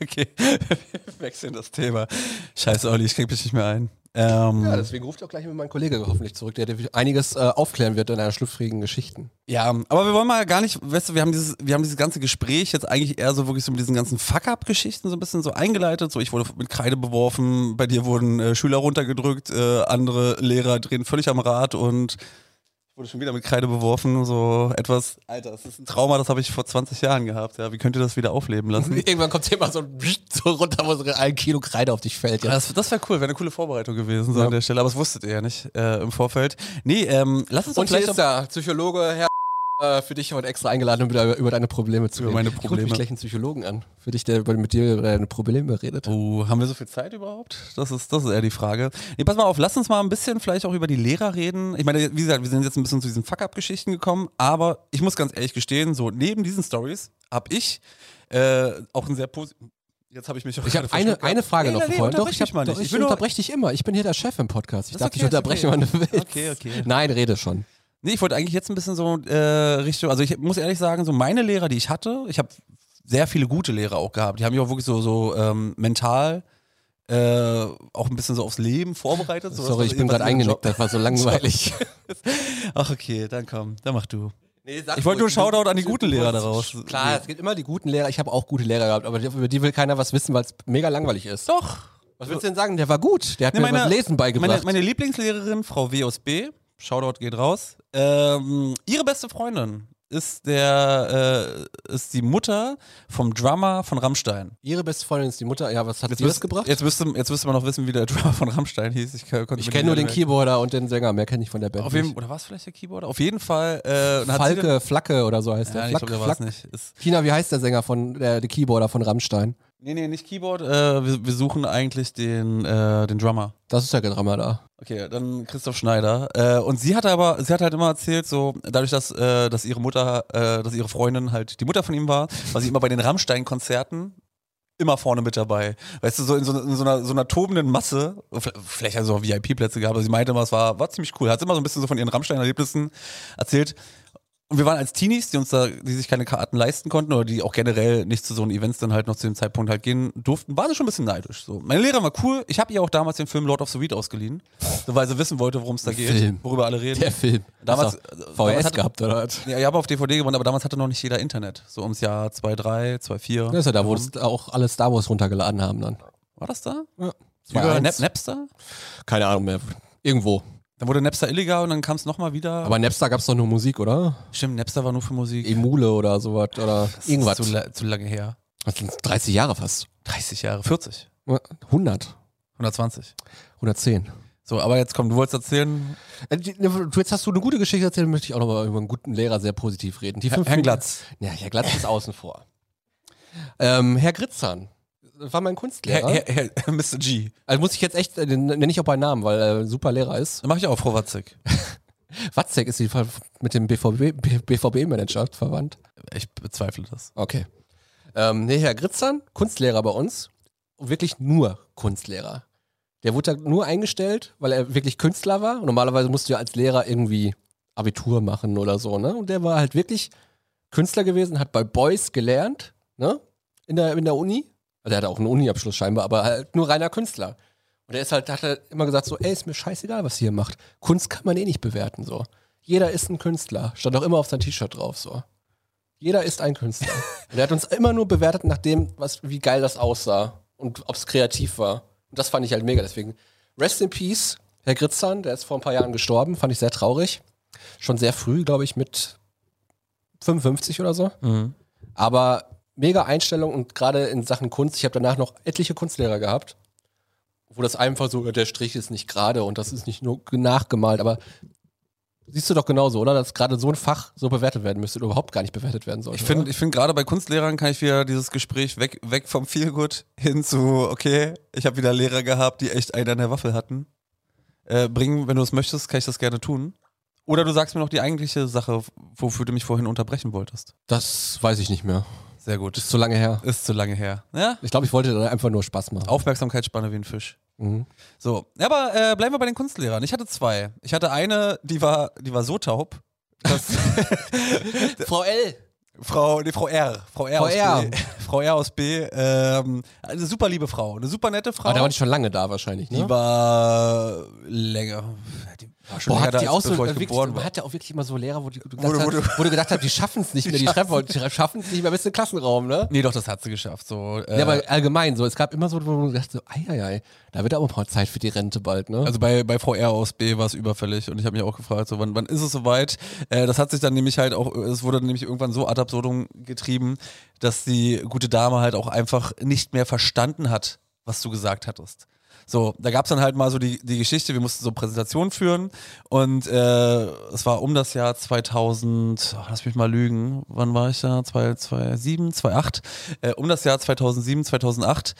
Okay, (laughs) wir wechseln das Thema. Scheiße, Olli, ich krieg mich nicht mehr ein. Ähm, Ja, deswegen ruft auch gleich mit meinem Kollege hoffentlich zurück, der dir einiges äh, aufklären wird in einer schlüpfrigen Geschichten. Ja, aber wir wollen mal gar nicht, weißt du, wir haben dieses, wir haben dieses ganze Gespräch jetzt eigentlich eher so wirklich so mit diesen ganzen Fuck-Up-Geschichten so ein bisschen so eingeleitet. So, ich wurde mit Kreide beworfen, bei dir wurden äh, Schüler runtergedrückt, äh, andere Lehrer drehen völlig am Rad und wurde schon wieder mit Kreide beworfen. So etwas, Alter, das ist ein Trauma, das habe ich vor 20 Jahren gehabt. Ja, wie könnt ihr das wieder aufleben lassen? (laughs) Irgendwann kommt immer so ein (laughs) so runter, wo so ein Kilo Kreide auf dich fällt. Ja. Das, das wäre cool, wäre eine coole Vorbereitung gewesen so Ja. an der Stelle, aber das wusstet ihr ja nicht äh, im Vorfeld. Nee, ähm, lass uns doch Und hier vielleicht ist der Psychologe, Herr äh, für dich heute extra eingeladen, um wieder über deine Probleme zu Über reden. meine Ich Probleme. mich gleich einen Psychologen an, für dich, der über- mit dir über deine Probleme redet. Oh, haben wir so viel Zeit überhaupt? Das ist, das ist eher die Frage. Nee, pass mal auf, lass uns mal ein bisschen vielleicht auch über die Lehrer reden. Ich meine, wie gesagt, wir sind jetzt ein bisschen zu diesen Fuck-Up-Geschichten gekommen, aber ich muss ganz ehrlich gestehen, so neben diesen Stories habe ich äh, auch ein sehr positiv. Jetzt habe ich mich auch Ich habe eine, eine. Frage Nee, noch nee. Doch, ich, hab, doch, ich nur- unterbreche dich immer. Ich bin hier der Chef im Podcast. Ich darf ist dich okay, unterbrechen, okay. du willst. Okay, okay. Nein, rede schon. Nee, ich wollte eigentlich jetzt ein bisschen so äh, Richtung, also ich muss ehrlich sagen, so meine Lehrer, die ich hatte, ich habe sehr viele gute Lehrer auch gehabt. Die haben mich auch wirklich so, so ähm, mental äh, auch ein bisschen so aufs Leben vorbereitet. So, Sorry, ich bin gerade eingenickt. Das war so (laughs) langweilig. Ach okay, dann komm, dann mach du. Nee, sag Ich wollte nur ruhig. Shoutout an die guten Lehrer daraus. Klar, es gibt immer die guten Lehrer. Ich habe auch gute Lehrer gehabt, aber über die will keiner was wissen, weil es mega langweilig ist. Doch. Was willst du denn sagen? Der war gut. Der hat Nee, mir was Lesen beigebracht. Meine, meine Lieblingslehrerin, Frau W aus B, Shoutout geht raus. Ähm, ihre beste Freundin ist der äh, ist die Mutter vom Drummer von Rammstein. Ihre beste Freundin ist die Mutter. Ja, was hat Jetzt, sie das gebracht? jetzt, müsste, jetzt müsste man noch wissen, wie der (laughs) Drummer von Rammstein hieß. Ich, ich kenne nur den Keyboarder und den Sänger. Mehr kenne ich von der Band Auf jeden, oder war es vielleicht der Keyboarder? Auf jeden Fall. Äh, Falke, Flacke oder so heißt dann, der. ja, ich Flack, glaube, der Flack. nicht. Ist, Tina, wie heißt der Sänger von der, der Keyboarder von Rammstein? Nee, nee, nicht Keyboard. Äh, wir, wir suchen eigentlich den, äh, den Drummer. Das ist der Drama da. Okay, dann Christoph Schneider. Äh, und sie hat aber, sie hat halt immer erzählt, so dadurch, dass, äh, dass ihre Mutter, äh, dass ihre Freundin halt die Mutter von ihm war, war sie immer bei den Rammstein-Konzerten immer vorne mit dabei. Weißt du, so in so, in so, einer, so einer tobenden Masse, vielleicht also auch VIP-Plätze gehabt, aber sie meinte immer, es war, war ziemlich cool. Hat immer so ein bisschen so von ihren Rammstein-Erlebnissen erzählt. Und wir waren als Teenies, die uns da, die sich keine Karten leisten konnten oder die auch generell nicht zu so einen Events dann halt noch zu dem Zeitpunkt halt gehen durften, waren sie schon ein bisschen neidisch. So. Meine Lehrerin war cool. Ich habe ihr auch damals den Film Lord of the Weed ausgeliehen, so, weil sie wissen wollte, worum es da geht, Film. worüber alle reden. Der Film. Damals- VHS hatte- gehabt, oder was? Ja, ich habe auf DVD gewonnen, aber damals hatte noch nicht jeder Internet. So ums Jahr 2003, 2004. Das ist ja da, wo das auch alle Star Wars runtergeladen haben dann. War das da? Ja. Über 2.1. Nap Napster? Keine Ahnung mehr. Irgendwo. Dann wurde Napster illegal und dann kam es nochmal wieder. Aber Napster gab es doch nur Musik, oder? Stimmt, Napster war nur für Musik. Emule oder sowas. Oder Das irgendwas. Ist zu, la zu lange her. Das sind 30 Jahre fast. 30 Jahre, 40, 100. 120. 110. So, aber jetzt komm, du wolltest erzählen, Äh, ne, Jetzt hast du eine gute Geschichte erzählt, möchte ich auch nochmal über einen guten Lehrer sehr positiv reden. Die Herr- Minuten- Glatz. Ja, Herr Glatz ist außen vor. Ähm, Herr Gritzahn war mein Kunstlehrer. Herr, Herr, Herr, Mr. G. also muss ich jetzt echt, äh, den nenne ich auch bei Namen, weil er ein super Lehrer ist. Dann mach ich auch, Frau Watzig. (laughs) Watzek ist die mit dem BVB BVB-Manager verwandt. Ich bezweifle das. Okay. Ähm, nee, Herr Gritzahn, Kunstlehrer bei uns. Wirklich nur Kunstlehrer. Der wurde da nur eingestellt, weil er wirklich Künstler war. Und normalerweise musst du ja als Lehrer irgendwie Abitur machen oder so, ne? Und der war halt wirklich Künstler gewesen, hat bei Beuys gelernt, ne? In der, in der Uni. Also er hatte auch einen Uni-Abschluss scheinbar, aber halt nur reiner Künstler. Und er ist halt, hat er immer gesagt so, ey, ist mir scheißegal, was ihr hier macht. Kunst kann man eh nicht bewerten, so. Jeder ist ein Künstler. Stand auch immer auf sein T-Shirt drauf, so. Jeder ist ein Künstler. Und er hat uns immer nur bewertet nach dem, was, wie geil das aussah und ob es kreativ war. Und das fand ich halt mega. Deswegen, rest in peace, Herr Gritzahn, der ist vor ein paar Jahren gestorben, fand ich sehr traurig. Schon sehr früh, glaube ich, mit 55 oder so. Aber mega Einstellung und gerade in Sachen Kunst. Ich habe danach noch etliche Kunstlehrer gehabt, wo das einfach so, der Strich ist nicht gerade und das ist nicht nur nachgemalt, aber siehst du doch genauso, oder? Dass gerade so ein Fach so bewertet werden müsste oder überhaupt gar nicht bewertet werden sollte. Ich finde, finde gerade bei Kunstlehrern kann ich wieder dieses Gespräch weg, weg vom Feelgood hin zu, okay, ich habe wieder Lehrer gehabt, die echt einen an der Waffel hatten. Äh, bringen, wenn du es möchtest, kann ich das gerne tun. Oder du sagst mir noch die eigentliche Sache, wofür du mich vorhin unterbrechen wolltest. das weiß ich nicht mehr. Sehr gut. Ist zu lange her. Ist zu lange her. Ja? Ich glaube, ich wollte da einfach nur Spaß machen. Aufmerksamkeitsspanne wie ein Fisch. Mhm. So, ja, aber äh, bleiben wir bei den Kunstlehrern. Ich hatte zwei. Ich hatte eine, die war, die war so taub, dass (laughs) Frau L. Frau, nee, Frau R. Frau R, Frau aus R. B. (laughs) Frau R aus B. Ähm, eine super liebe Frau, eine super nette Frau. Aber da war die schon lange da wahrscheinlich, ne? Die war länger. Die schon Boah, hat die auch so, äh, wirklich, geboren war. hat ja auch wirklich immer so Lehrer, wo, die, du gedacht wo hast, wo du gedacht hast, die schaffen es nicht mehr, die (laughs) Treppe, die schaffen es nicht mehr bis in den Klassenraum, ne? Nee, doch, das hat sie geschafft. So, äh, Ja, aber allgemein so, es gab immer so, wo du gedacht so, ei, da wird aber mal Zeit für die Rente bald, ne? Also bei, bei Frau R aus B war es überfällig und ich habe mich auch gefragt, so, wann, wann ist es soweit? Äh, das hat sich dann nämlich halt auch, es wurde nämlich irgendwann so ad absurdum getrieben, dass die gute Dame halt auch einfach nicht mehr verstanden hat, was du gesagt hattest. So, da gab es dann halt mal so die, die Geschichte, wir mussten so Präsentationen führen und äh, es war um das Jahr 2000, ach, lass mich mal lügen, wann war ich da? 2007, 2008, äh, um das Jahr 2007, 2008,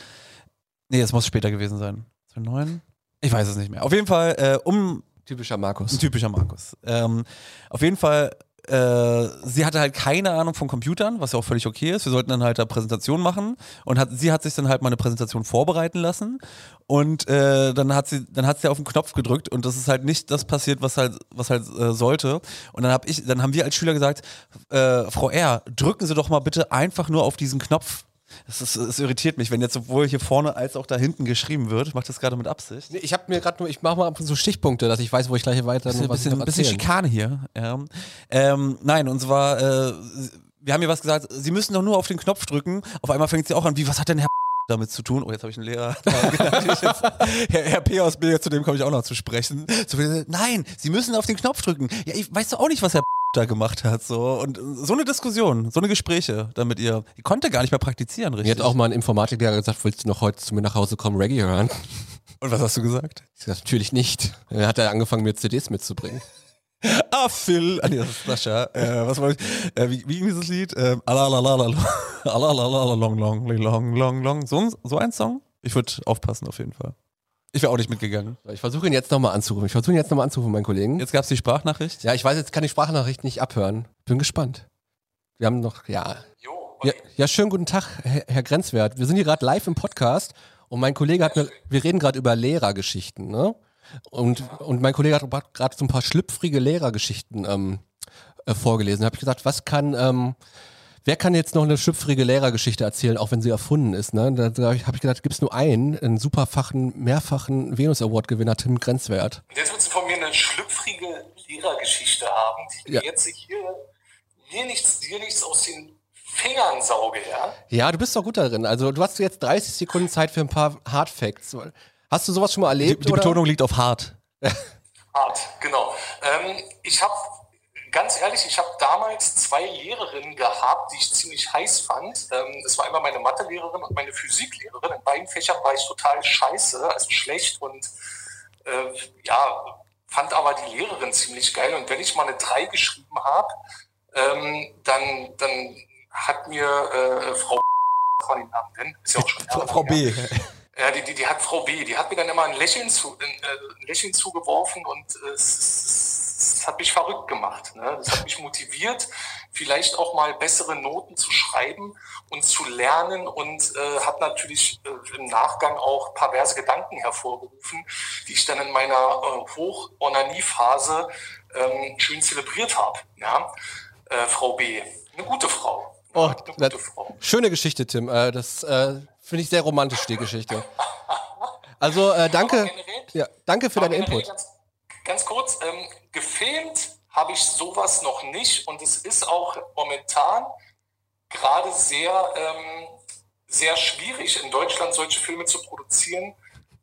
nee, es muss später gewesen sein, 2009? Ich weiß es nicht mehr. Auf jeden Fall, äh, um Typischer Markus. ein typischer Markus. Ähm, auf jeden Fall, äh, sie hatte halt keine Ahnung von Computern, was ja auch völlig okay ist. Wir sollten dann halt da Präsentation machen und hat, sie hat sich dann halt mal eine Präsentation vorbereiten lassen und äh, dann hat sie, dann hat sie auf den Knopf gedrückt und das ist halt nicht das passiert, was halt, was halt äh, sollte. Und dann habe ich, dann haben wir als Schüler gesagt, äh, Frau R, drücken Sie doch mal bitte einfach nur auf diesen Knopf. Das irritiert mich, wenn jetzt sowohl hier vorne als auch da hinten geschrieben wird. Ich mache das gerade mit Absicht. Nee, ich habe mir gerade nur, ich mache mal so Stichpunkte, dass ich weiß, wo ich gleich weiter bisschen, bisschen, bisschen. Schikane hier. Ja. Ähm, nein, und zwar, äh, wir haben ihr was gesagt, sie müssen doch nur auf den Knopf drücken. Auf einmal fängt sie auch an, wie, was hat denn Herr damit zu tun? Oh, jetzt habe ich einen Lehrer. (laughs) (laughs) jetzt, Herr, Herr P. aus B, zu dem komme ich auch noch zu sprechen. So, nein, Sie müssen auf den Knopf drücken. Ja, ich weiß doch auch nicht, was Herr da gemacht hat. So. Und so eine Diskussion, so eine Gespräche da mit ihr. Die konnte gar nicht mehr praktizieren, richtig. Mir hat auch mal ein Informatiklehrer gesagt, willst du noch heute zu mir nach Hause kommen, Reggae hören? und was hast du gesagt? Ich gesagt, natürlich nicht. Dann hat er angefangen, mir CDs mitzubringen. Ah, Phil. Ah, nee, das ist Sascha. Äh, was wollte ich? Äh, wie, wie ging dieses Lied? Ähm, Alalalala. Alalalala, (laughs) long, long, long, long, long. So, so ein Song? Ich würde aufpassen auf jeden Fall. Ich wäre auch nicht mitgegangen. Ich versuche ihn jetzt nochmal anzurufen. Ich versuche ihn jetzt nochmal anzurufen, meinen Kollegen. Jetzt gab es die Sprachnachricht. Ja, ich weiß, jetzt kann die Sprachnachricht nicht abhören. Bin gespannt. Wir haben noch, ja. Ja, ja schönen guten Tag, Herr, Herr Grenzwert. Wir sind hier gerade live im Podcast und mein Kollege hat mir, wir reden gerade über Lehrergeschichten, ne? Und, und mein Kollege hat gerade so ein paar schlüpfrige Lehrergeschichten ähm, äh, vorgelesen. Da habe ich gesagt, was kann, ähm, wer kann jetzt noch eine schlüpfrige Lehrergeschichte erzählen, auch wenn sie erfunden ist, ne? Da, da habe ich gedacht, gibt es nur einen, einen superfachen, mehrfachen Venus Award Gewinner, Tim Grenzwert. Und jetzt willst du von mir eine schlüpfrige Lehrergeschichte haben, die Ja. mir jetzt hier, hier, nichts, hier nichts aus den Fingern sauge, ja? Ja, du bist doch gut darin. Also du hast jetzt 30 Sekunden Zeit für ein paar Hard Facts. Hast du sowas schon mal Die, erlebt? die oder? Betonung liegt auf hart. (laughs) Hart, genau. Ähm, ich habe, ganz ehrlich, ich habe damals zwei Lehrerinnen gehabt, die ich ziemlich heiß fand. Ähm, das war einmal meine Mathelehrerin und meine Physiklehrerin. In beiden Fächern war ich total scheiße, also schlecht und äh, ja, fand aber die Lehrerin ziemlich geil. Und wenn ich mal eine 3 geschrieben habe, ähm, dann, dann hat mir äh, Frau (laughs) man den Namen nennen, ist ja auch schon (laughs) Frau, Frau. B. Ja, die, die, die hat Frau B, die hat mir dann immer ein Lächeln, zu, ein, äh, ein Lächeln zugeworfen und äh, es, es, es hat mich verrückt gemacht. Ne? Das hat mich motiviert, vielleicht auch mal bessere Noten zu schreiben und zu lernen und äh, hat natürlich äh, im Nachgang auch perverse Gedanken hervorgerufen, die ich dann in meiner äh, Hoch-Onanie-Phase ähm, schön zelebriert habe. Ja? Äh, Frau B, eine gute Frau. Oh, eine gute das- Frau. Schöne Geschichte, Tim. Äh, das äh, finde ich sehr romantisch, die Geschichte. Also äh, danke, generell- ja, danke für deinen Input. Ganz, ganz kurz, ähm, gefilmt habe ich sowas noch nicht und es ist auch momentan gerade sehr, ähm, sehr schwierig in Deutschland solche Filme zu produzieren,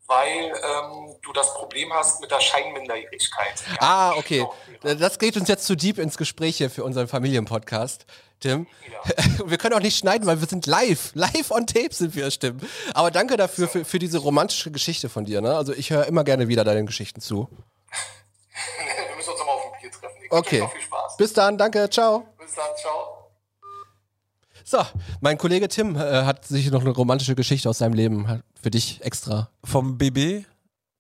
weil ähm, du das Problem hast mit der Scheinminderjährigkeit. Ja. Ah, okay. Das geht uns jetzt zu deep ins Gespräch hier für unseren Familienpodcast, Tim. Ja. (laughs) Wir können auch nicht schneiden, weil wir sind live. Live on tape sind wir, stimmt. Aber danke dafür, für, für diese romantische Geschichte von dir. Ne? Also ich höre immer gerne wieder deinen Geschichten zu. Wir müssen uns nochmal auf ein Bier treffen. Ich Okay. noch viel Spaß. Bis dann, danke, ciao. Bis dann, ciao. So, mein Kollege Tim äh, hat sich noch eine romantische Geschichte aus seinem Leben für dich extra. Vom BB?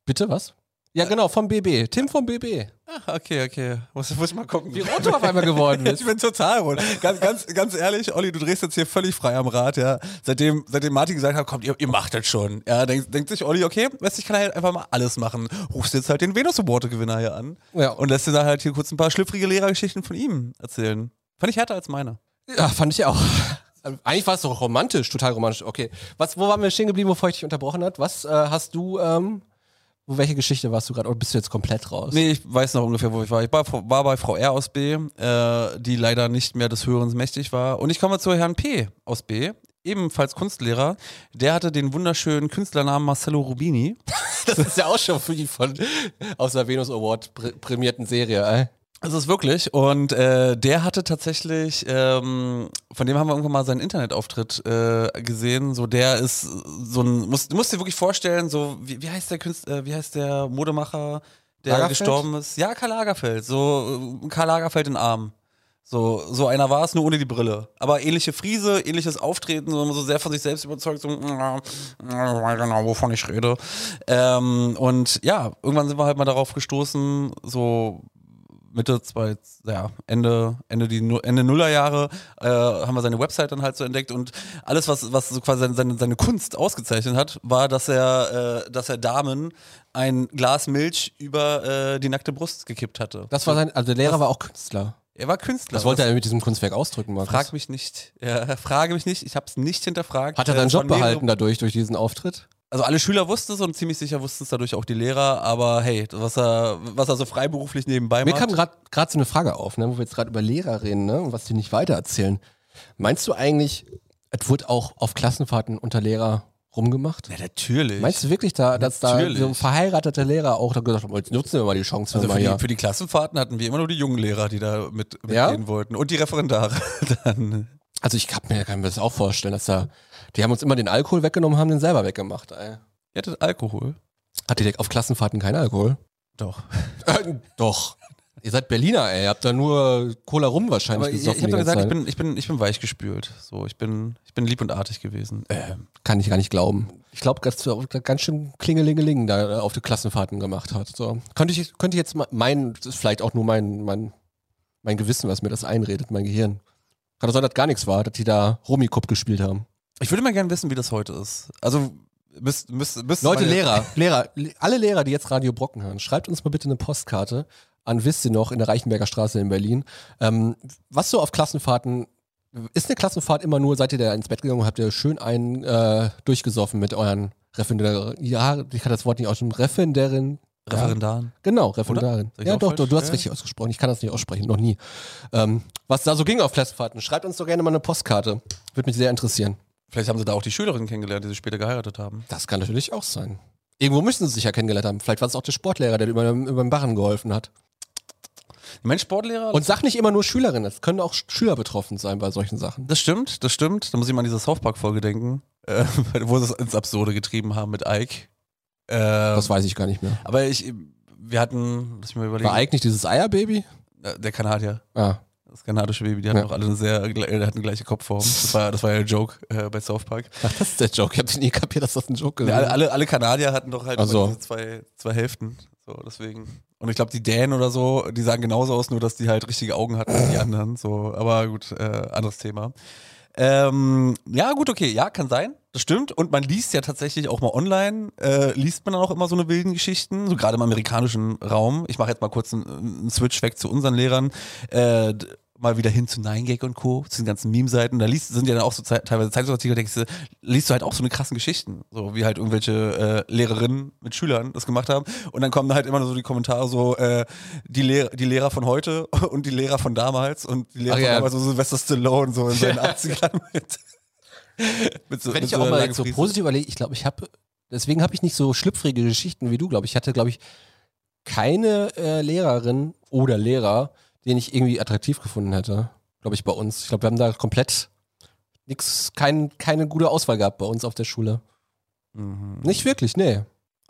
Bitte, was? Ja, genau, vom BB. Tim vom BB. Ah, okay, okay. Muss, muss ich mal gucken. Wie rot du auf einmal geworden (laughs) bist. Ich bin total rot. Ganz, ganz, ganz ehrlich, Olli, du drehst jetzt hier völlig frei am Rad, ja. Seitdem, seitdem Martin gesagt hat, kommt, ihr, ihr macht das schon. Ja, denkt, denkt sich Olli, okay, weißt ich kann halt einfach mal alles machen. Rufst jetzt halt den Venus Award Gewinner hier an. Ja. Und lässt dir da halt hier kurz ein paar schlüpfrige Lehrergeschichten von ihm erzählen. Fand ich härter als meine. Ja, fand ich auch. (laughs) Eigentlich war es doch romantisch, total romantisch. Okay. Was, wo waren wir stehen geblieben, bevor ich dich unterbrochen hat? Was äh, hast du, ähm, wo, welche Geschichte warst du gerade? Oder bist du jetzt komplett raus? Nee, ich weiß noch ungefähr, wo ich war. Ich war, war bei Frau R aus B, äh, die leider nicht mehr des Hörens mächtig war. Und ich komme zu Herrn P aus B, ebenfalls Kunstlehrer. Der hatte den wunderschönen Künstlernamen Marcello Rubini. (laughs) Das ist ja auch schon für die von aus der Venus Award prä prämierten Serie, ey. Das ist wirklich. Und äh, der hatte tatsächlich, ähm, von dem haben wir irgendwann mal seinen Internetauftritt äh, gesehen. So, der ist so ein, musst, du musst dir wirklich vorstellen, so, wie, wie heißt der Künstler, äh, wie heißt der Modemacher, der Lagerfeld? gestorben ist? Ja, Karl Lagerfeld. So, äh, Karl Lagerfeld in Arm. So, so einer war es, nur ohne die Brille. Aber ähnliche Friese, ähnliches Auftreten, so, so sehr von sich selbst überzeugt, so, ja, ja, weiß genau, wovon ich rede. Ähm, und ja, irgendwann sind wir halt mal darauf gestoßen, so Mitte zwei, ja, Ende, Ende die Ende Nullerjahre äh, haben wir seine Website dann halt so entdeckt und alles, was, was so quasi seine, seine, Kunst ausgezeichnet hat, war, dass er, äh, dass er Damen ein Glas Milch über äh, die nackte Brust gekippt hatte. Das war sein, also der Lehrer war auch Künstler. Er war Künstler. Was wollte er mit diesem Kunstwerk ausdrücken, Markus? Frag mich nicht. Ja, (laughs) frage mich nicht. Ich habe es nicht hinterfragt. Hat er Äh, seinen von Job behalten dadurch, durch diesen Auftritt? Also alle Schüler wussten es und ziemlich sicher wussten es dadurch auch die Lehrer. Aber hey, was er, was er so freiberuflich nebenbei Mir macht. kam gerade so eine Frage auf, ne, wo wir jetzt gerade über Lehrer reden ne, und was die nicht weitererzählen. Meinst du eigentlich, es wurde auch auf Klassenfahrten unter Lehrer rumgemacht? ja, natürlich. Meinst du wirklich, da, dass da Natürlich. so ein verheirateter Lehrer auch da gesagt hat, jetzt nutzen wir mal die Chance, also für, mal die, hier. für die Klassenfahrten hatten wir immer nur die jungen Lehrer, die da mit Ja? mitgehen wollten. Und die Referendare. (laughs) Dann. Also ich kann mir, kann mir das auch vorstellen, dass da, die haben uns immer den Alkohol weggenommen, haben den selber weggemacht. Ey. Ihr hattet Alkohol? Hat die auf Klassenfahrten keinen Alkohol? Doch. (laughs) Äh, doch. Ihr seid Berliner, ey. Ihr habt da nur Cola rum wahrscheinlich Aber ich, ich gesoffen habe die doch ganze gesagt, ich bin, ich, bin, ich bin weich gespült. So, ich bin, ich bin lieb und artig gewesen. Ähm, Kann ich gar nicht glauben. Ich glaube, dass du ganz schön Klingelingeling da auf die Klassenfahrten gemacht hat. So. Könnte ich, könnte ich jetzt mein, das ist vielleicht auch nur mein, mein, mein Gewissen, was mir das einredet, mein Gehirn. Kann sein, dass gar nichts war, dass die da Rummikub gespielt haben. ich würde mal gerne wissen, wie das heute ist. Also, müsst, müsst, müsst Leute, Lehrer, (laughs) Lehrer, le- alle Lehrer, die jetzt Radio Brocken hören, schreibt uns mal bitte eine Postkarte an wisst ihr noch in der Reichenberger Straße in Berlin. Ähm, was so auf Klassenfahrten, ist eine Klassenfahrt immer nur, seid ihr da ins Bett gegangen und habt ihr schön einen äh, durchgesoffen mit euren Referendar, ja, ich kann das Wort nicht aussprechen, Referendarin. Referendaren. Genau, Referendarin. Ja, doch, falsch? du hast Ja. richtig ausgesprochen. Ich kann das nicht aussprechen, noch nie. Ähm, was da so ging auf Klassenfahrten, schreibt uns doch gerne mal eine Postkarte. Würde mich sehr interessieren. Vielleicht haben sie da auch die Schülerinnen kennengelernt, die sie später geheiratet haben. Das kann natürlich auch sein. Irgendwo müssen sie sich ja kennengelernt haben. Vielleicht war es auch der Sportlehrer, der über, über den Barren geholfen hat. Mein Sportlehrer. Und sag nicht immer nur Schülerinnen, es können auch Schüler betroffen sein bei solchen Sachen. das stimmt, das stimmt. Da muss ich mal an diese South Park-Folge denken, äh, (laughs) wo sie es ins Absurde getrieben haben mit Ike. Ähm, Das weiß ich gar nicht mehr. aber ich, wir hatten, lass mich mal überlegen, War eigentlich dieses Eierbaby? der Kanadier, Ah, das kanadische Baby, die hatten Ja. auch alle eine sehr, äh, hatten gleiche Kopfform. Das war, das war ja der Joke äh, bei South Park. ach, das ist der Joke. Ich hab nie kapiert, dass das ein Joke ist. Ja, alle, alle, Kanadier hatten doch halt so. diese zwei, zwei Hälften. So, deswegen. Und ich glaube, die Dänen oder so, die sahen genauso aus, nur dass die halt richtige Augen hatten wie die anderen. So, aber gut, äh, anderes Thema. Ähm, ja, gut, okay, ja, kann sein. Das stimmt. Und man liest ja tatsächlich auch mal online, äh, liest man dann auch immer so eine wilden Geschichten, so gerade im amerikanischen Raum. Ich mache jetzt mal kurz einen, einen Switch weg zu unseren Lehrern. Äh, mal wieder hin zu 9gag und Co., zu den ganzen Meme-Seiten. Da liest, sind ja dann auch so teilweise Zeitungsartikel, denkst du, liest du halt auch so eine krassen Geschichten. So wie halt irgendwelche äh, Lehrerinnen mit Schülern das gemacht haben. Und dann kommen da halt immer nur so die Kommentare so, äh, die, Lehr die Lehrer von heute (laughs) und die Lehrer von damals und die Lehrer Ach von ja. damals, so Sylvester Stallone, so in seinen 80ern mit. (laughs) mit so, Wenn mit ich auch mal so positiv überlege, ich glaube, ich habe, deswegen habe ich nicht so schlüpfrige Geschichten wie du, glaube ich. Ich hatte, glaube ich, keine äh, Lehrerin oder Lehrer, den ich irgendwie attraktiv gefunden hätte, glaube ich, bei uns. Ich glaube, wir haben da komplett nix, kein, keine gute Auswahl gehabt bei uns auf der Schule. Mhm. Nicht wirklich, nee.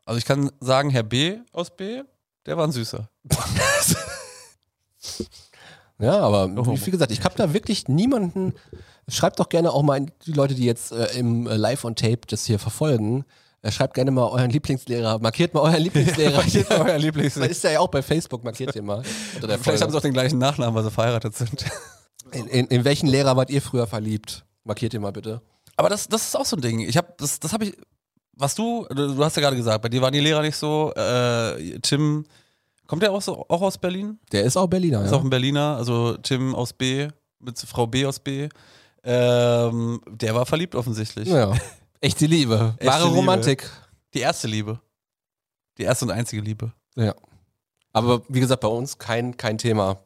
Also ich kann sagen, Herr B aus B, der war ein Süßer. (laughs) Ja, aber Oh. wie gesagt, ich habe da wirklich niemanden. Schreibt doch gerne auch mal die Leute, die jetzt äh, im äh, Live on Tape das hier verfolgen. Äh, schreibt gerne mal euren Lieblingslehrer, markiert mal euren Lieblingslehrer. (laughs) Markiert mal euren (laughs) Lieblingslehrer. ist ja auch bei Facebook, markiert den mal. Vielleicht haben sie auch den gleichen Nachnamen, weil sie verheiratet sind. (laughs) in, in, in welchen Lehrer wart ihr früher verliebt? Markiert den mal bitte. Aber das, das ist auch so ein Ding. Ich habe das, das habe ich. Was du, du hast ja gerade gesagt, bei dir waren die Lehrer nicht so. Äh, Tim, kommt der auch so auch aus Berlin? Der ist auch Berliner, Ist ja. auch ein Berliner, also Tim aus B. mit Frau B aus B. Ähm, der war verliebt offensichtlich. Ja. Echte Liebe. Echte Wahre Liebe. Romantik. Die erste Liebe. Die erste und einzige Liebe. Ja. Aber wie gesagt, bei uns kein, kein Thema.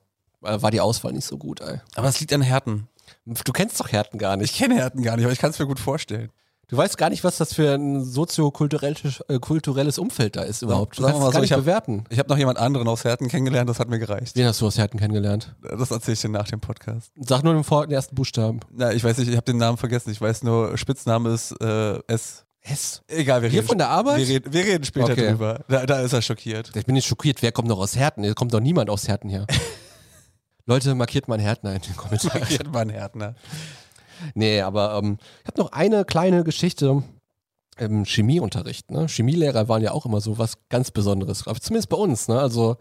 Äh, War die Auswahl nicht so gut, ey. Aber es liegt an Härten. Du kennst doch Härten gar nicht. Ich kenne Härten gar nicht, aber ich kann es mir gut vorstellen. Du weißt gar nicht, was das für ein soziokulturelles äh, kulturelles Umfeld da ist überhaupt. Du kannst es gar so, nicht ich hab- bewerten. Ich habe noch jemand anderen aus Härten kennengelernt, das hat mir gereicht. Wen hast du aus Härten kennengelernt? Das erzähle ich dir nach dem Podcast. Sag nur den, vor den ersten Buchstaben. Na, ich weiß nicht, ich habe den Namen vergessen. Ich weiß nur, Spitzname ist äh, S. S. Egal, wir Hier reden. von der Arbeit? Wir reden, wir reden später Okay. drüber. Da, da ist er schockiert. Ich bin jetzt schockiert. Wer kommt noch aus Härten? Hier kommt doch niemand aus Härten her. (laughs) Leute, markiert mal einen Härtner in den Kommentaren. Markiert mal einen Härtner. Nee, aber ähm, ich habe noch eine kleine Geschichte im Chemieunterricht. Ne? Chemielehrer waren ja auch immer so was ganz Besonderes. Aber zumindest bei uns. Ne? Also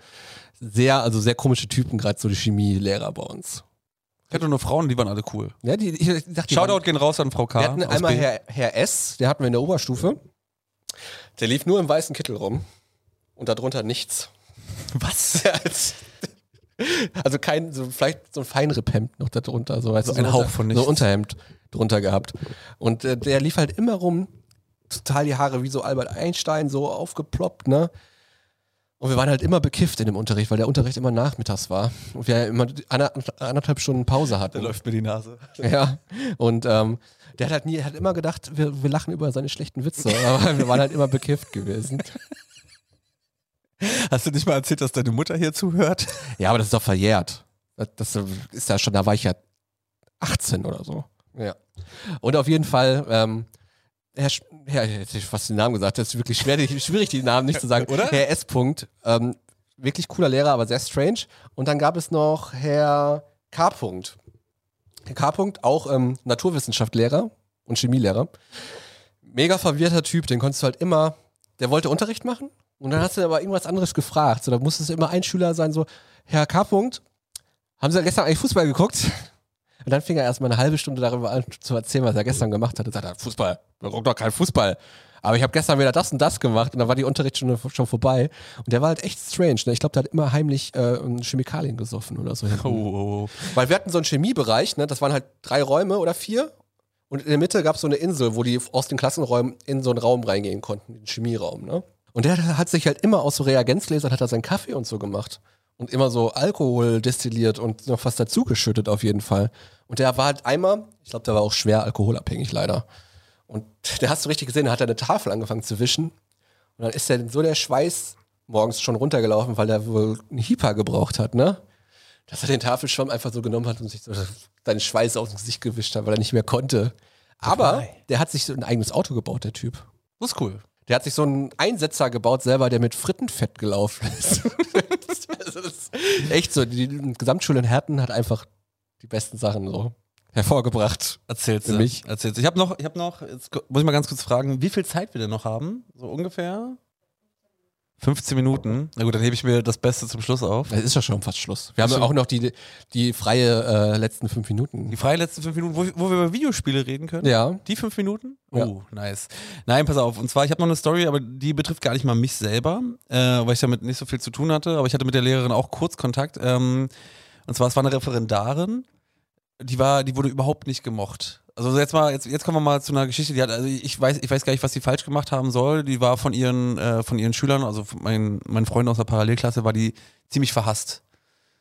sehr, also sehr komische Typen, gerade so die Chemielehrer bei uns. Ich hatte nur Frauen, die waren alle cool. Ja, die, ich, ich dachte, Shoutout waren- gehen raus an Frau K. Wir hatten einmal. Herr, Herr S., der hatten wir in der Oberstufe. Der lief nur im weißen Kittel rum. Und darunter nichts. Was? (laughs) Also kein, so vielleicht so ein Feinripp-Hemd noch darunter. So, weißt So ein so Hauch von So nichts. Unterhemd drunter gehabt. Und äh, der lief halt immer rum, total die Haare wie so Albert Einstein, so aufgeploppt, ne? Und wir waren halt immer bekifft in dem Unterricht, weil der Unterricht immer nachmittags war. Und wir immer ander- anderthalb Stunden Pause Da hatten. läuft mir die Nase. (laughs) Ja. Und ähm, der hat halt nie, hat immer gedacht, wir, wir lachen über seine schlechten Witze. Aber wir waren halt immer bekifft gewesen. Hast du nicht mal erzählt, dass deine Mutter hier zuhört? Ja, aber das ist doch verjährt. Das, ist ja schon, da war ich ja 18 oder so. Ja. Und auf jeden Fall, ähm, Herr, Sch- Herr, hätte ich fast den Namen gesagt, das ist wirklich schwer, schwierig, die Namen nicht zu sagen. (laughs) Oder? Herr S. Punkt, ähm, wirklich cooler Lehrer, aber sehr strange. Und dann gab es noch Herr K. Punkt. Herr K. Punkt, auch ähm, Naturwissenschaftslehrer und Chemielehrer. Mega verwirrter Typ, den konntest du halt immer, der wollte Unterricht machen und dann hast du aber irgendwas anderes gefragt. So, da musste es immer ein Schüler sein, so, Herr K. Punkt, haben Sie gestern eigentlich Fußball geguckt? (laughs) Und dann fing er erstmal eine halbe Stunde darüber an zu erzählen, was er gestern gemacht hat. Und sagte, Fußball, wir gucken doch keinen Fußball. Aber ich habe gestern wieder das und das gemacht und dann war die Unterrichtsstunde schon vorbei. Und der war halt echt strange. Ne? Ich glaube, der hat immer heimlich äh, Chemikalien gesoffen oder so. hinten. (laughs) Oh. Weil wir hatten so einen Chemiebereich, ne? das waren halt drei Räume oder vier. Und in der Mitte gab es so eine Insel, wo die aus den Klassenräumen in so einen Raum reingehen konnten, den Chemieraum. Ne? Und der hat sich halt immer aus so Reagenzgläsern, hat er seinen Kaffee und so gemacht. Und immer so Alkohol destilliert und noch was dazugeschüttet auf jeden Fall. Und der war halt einmal, ich glaube, der war auch schwer alkoholabhängig leider. Und der hast du richtig gesehen, da hat er eine Tafel angefangen zu wischen. Und dann ist der so der Schweiß morgens schon runtergelaufen, weil der wohl einen Hieper gebraucht hat, ne? Dass er den Tafelschwamm einfach so genommen hat und sich so seinen Schweiß aus dem Gesicht gewischt hat, weil er nicht mehr konnte. Aber der hat sich so ein eigenes Auto gebaut, der Typ. Das ist cool. Der hat sich so einen Einsetzer gebaut selber, der mit Frittenfett gelaufen ist. (laughs) das ist echt so. Die Gesamtschule in Herten hat einfach die besten Sachen so hervorgebracht. Erzähl's Für mich. Erzähl's. Ich habe noch, ich habe noch, jetzt muss ich mal ganz kurz fragen, wie viel Zeit wir denn noch haben? So ungefähr? 15 Minuten. Na gut, dann hebe ich mir das Beste zum Schluss auf. Es ist ja schon fast Schluss. Wir haben ja auch noch die, die freie äh, letzten fünf Minuten. Die freien letzten fünf Minuten, wo, wo wir über Videospiele reden können. Ja. Die fünf Minuten? Ja. Oh, nice. Nein, pass auf. Und zwar, ich habe noch eine Story, aber die betrifft gar nicht mal mich selber, äh, weil ich damit nicht so viel zu tun hatte. Aber ich hatte mit der Lehrerin auch kurz Kontakt. Ähm, und zwar, es war eine Referendarin, die war, die wurde überhaupt nicht gemocht. Also jetzt mal, jetzt, jetzt kommen wir mal zu einer Geschichte, die hat, also ich weiß, ich weiß gar nicht, was sie falsch gemacht haben soll. Die war von ihren, äh, von ihren Schülern, also von meinen, meinen Freunden aus der Parallelklasse, war die ziemlich verhasst.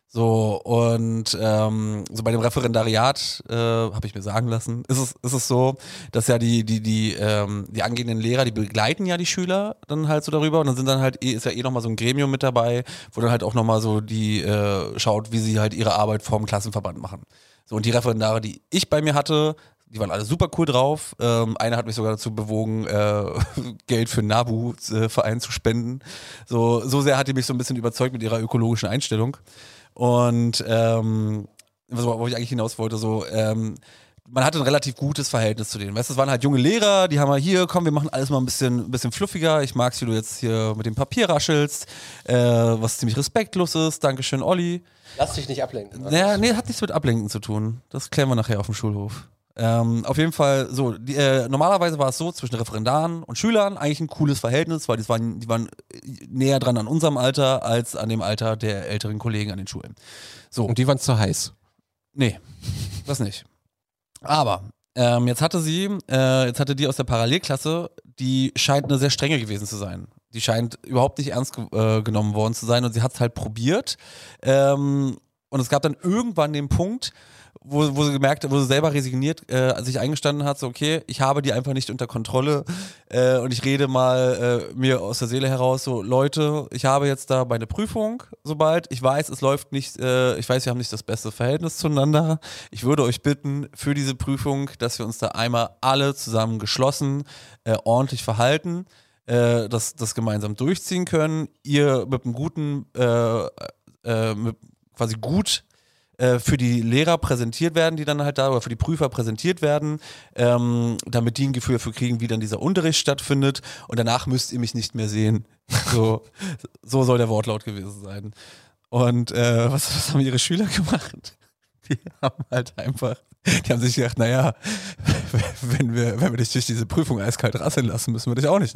So, und ähm, so bei dem Referendariat, äh, habe ich mir sagen lassen, ist es, ist es so, dass ja die, die, die, ähm, die angehenden Lehrer, die begleiten ja die Schüler dann halt so darüber und dann sind dann halt, eh- ist ja eh nochmal so ein Gremium mit dabei, wo dann halt auch nochmal so die äh, schaut, wie sie halt ihre Arbeit vorm Klassenverband machen. So, und die Referendare, die ich bei mir hatte, die waren alle super cool drauf. Ähm, einer hat mich sogar dazu bewogen, äh, (laughs) Geld für einen Nabu-Verein zu spenden. So, so sehr hat die mich so ein bisschen überzeugt mit ihrer ökologischen Einstellung. Und ähm, was- wo ich eigentlich hinaus wollte, so, ähm, man hatte ein relativ gutes Verhältnis zu denen. Weißt du, es waren halt junge Lehrer, die haben mal hier, komm, wir machen alles mal ein bisschen, ein bisschen fluffiger. Ich mag's, wie du jetzt hier mit dem Papier raschelst, äh, was ziemlich respektlos ist. Dankeschön, Olli. Lass dich nicht ablenken. Naja, nee, hat nichts mit Ablenken zu tun. Das klären wir nachher auf dem Schulhof. Ähm, auf jeden Fall, so, die, äh, normalerweise war es so zwischen Referendaren und Schülern eigentlich ein cooles Verhältnis, weil die waren, die waren äh, näher dran an unserem Alter als an dem Alter der älteren Kollegen an den Schulen. So, Und die waren zu heiß. Nee, das nicht. Aber ähm, jetzt hatte sie, äh, jetzt hatte die aus der Parallelklasse, die scheint eine sehr strenge gewesen zu sein. Die scheint überhaupt nicht ernst ge äh, genommen worden zu sein und sie hat es halt probiert. Ähm, und es gab dann irgendwann den Punkt, wo, wo sie gemerkt hat, wo sie selber resigniert, äh, sich eingestanden hat, so okay, ich habe die einfach nicht unter Kontrolle äh, und ich rede mal äh, mir aus der Seele heraus, so Leute, ich habe jetzt da meine Prüfung, sobald ich weiß, es läuft nicht, äh, ich weiß, wir haben nicht das beste Verhältnis zueinander. Ich würde euch bitten für diese Prüfung, dass wir uns da einmal alle zusammen geschlossen äh, ordentlich verhalten, äh, das, das gemeinsam durchziehen können. Ihr mit einem guten, äh, äh, mit quasi gut äh, für die Lehrer präsentiert werden, die dann halt da, oder für die Prüfer präsentiert werden, ähm, damit die ein Gefühl dafür kriegen, wie dann dieser Unterricht stattfindet. Und danach müsst ihr mich nicht mehr sehen. (laughs) So, so soll der Wortlaut gewesen sein. Und äh, was, was haben ihre Schüler (laughs) gemacht? Die haben halt einfach, (laughs) die haben sich gedacht, naja, (laughs) wenn wir, wenn wir dich durch diese Prüfung eiskalt rasseln lassen, müssen wir dich auch nicht,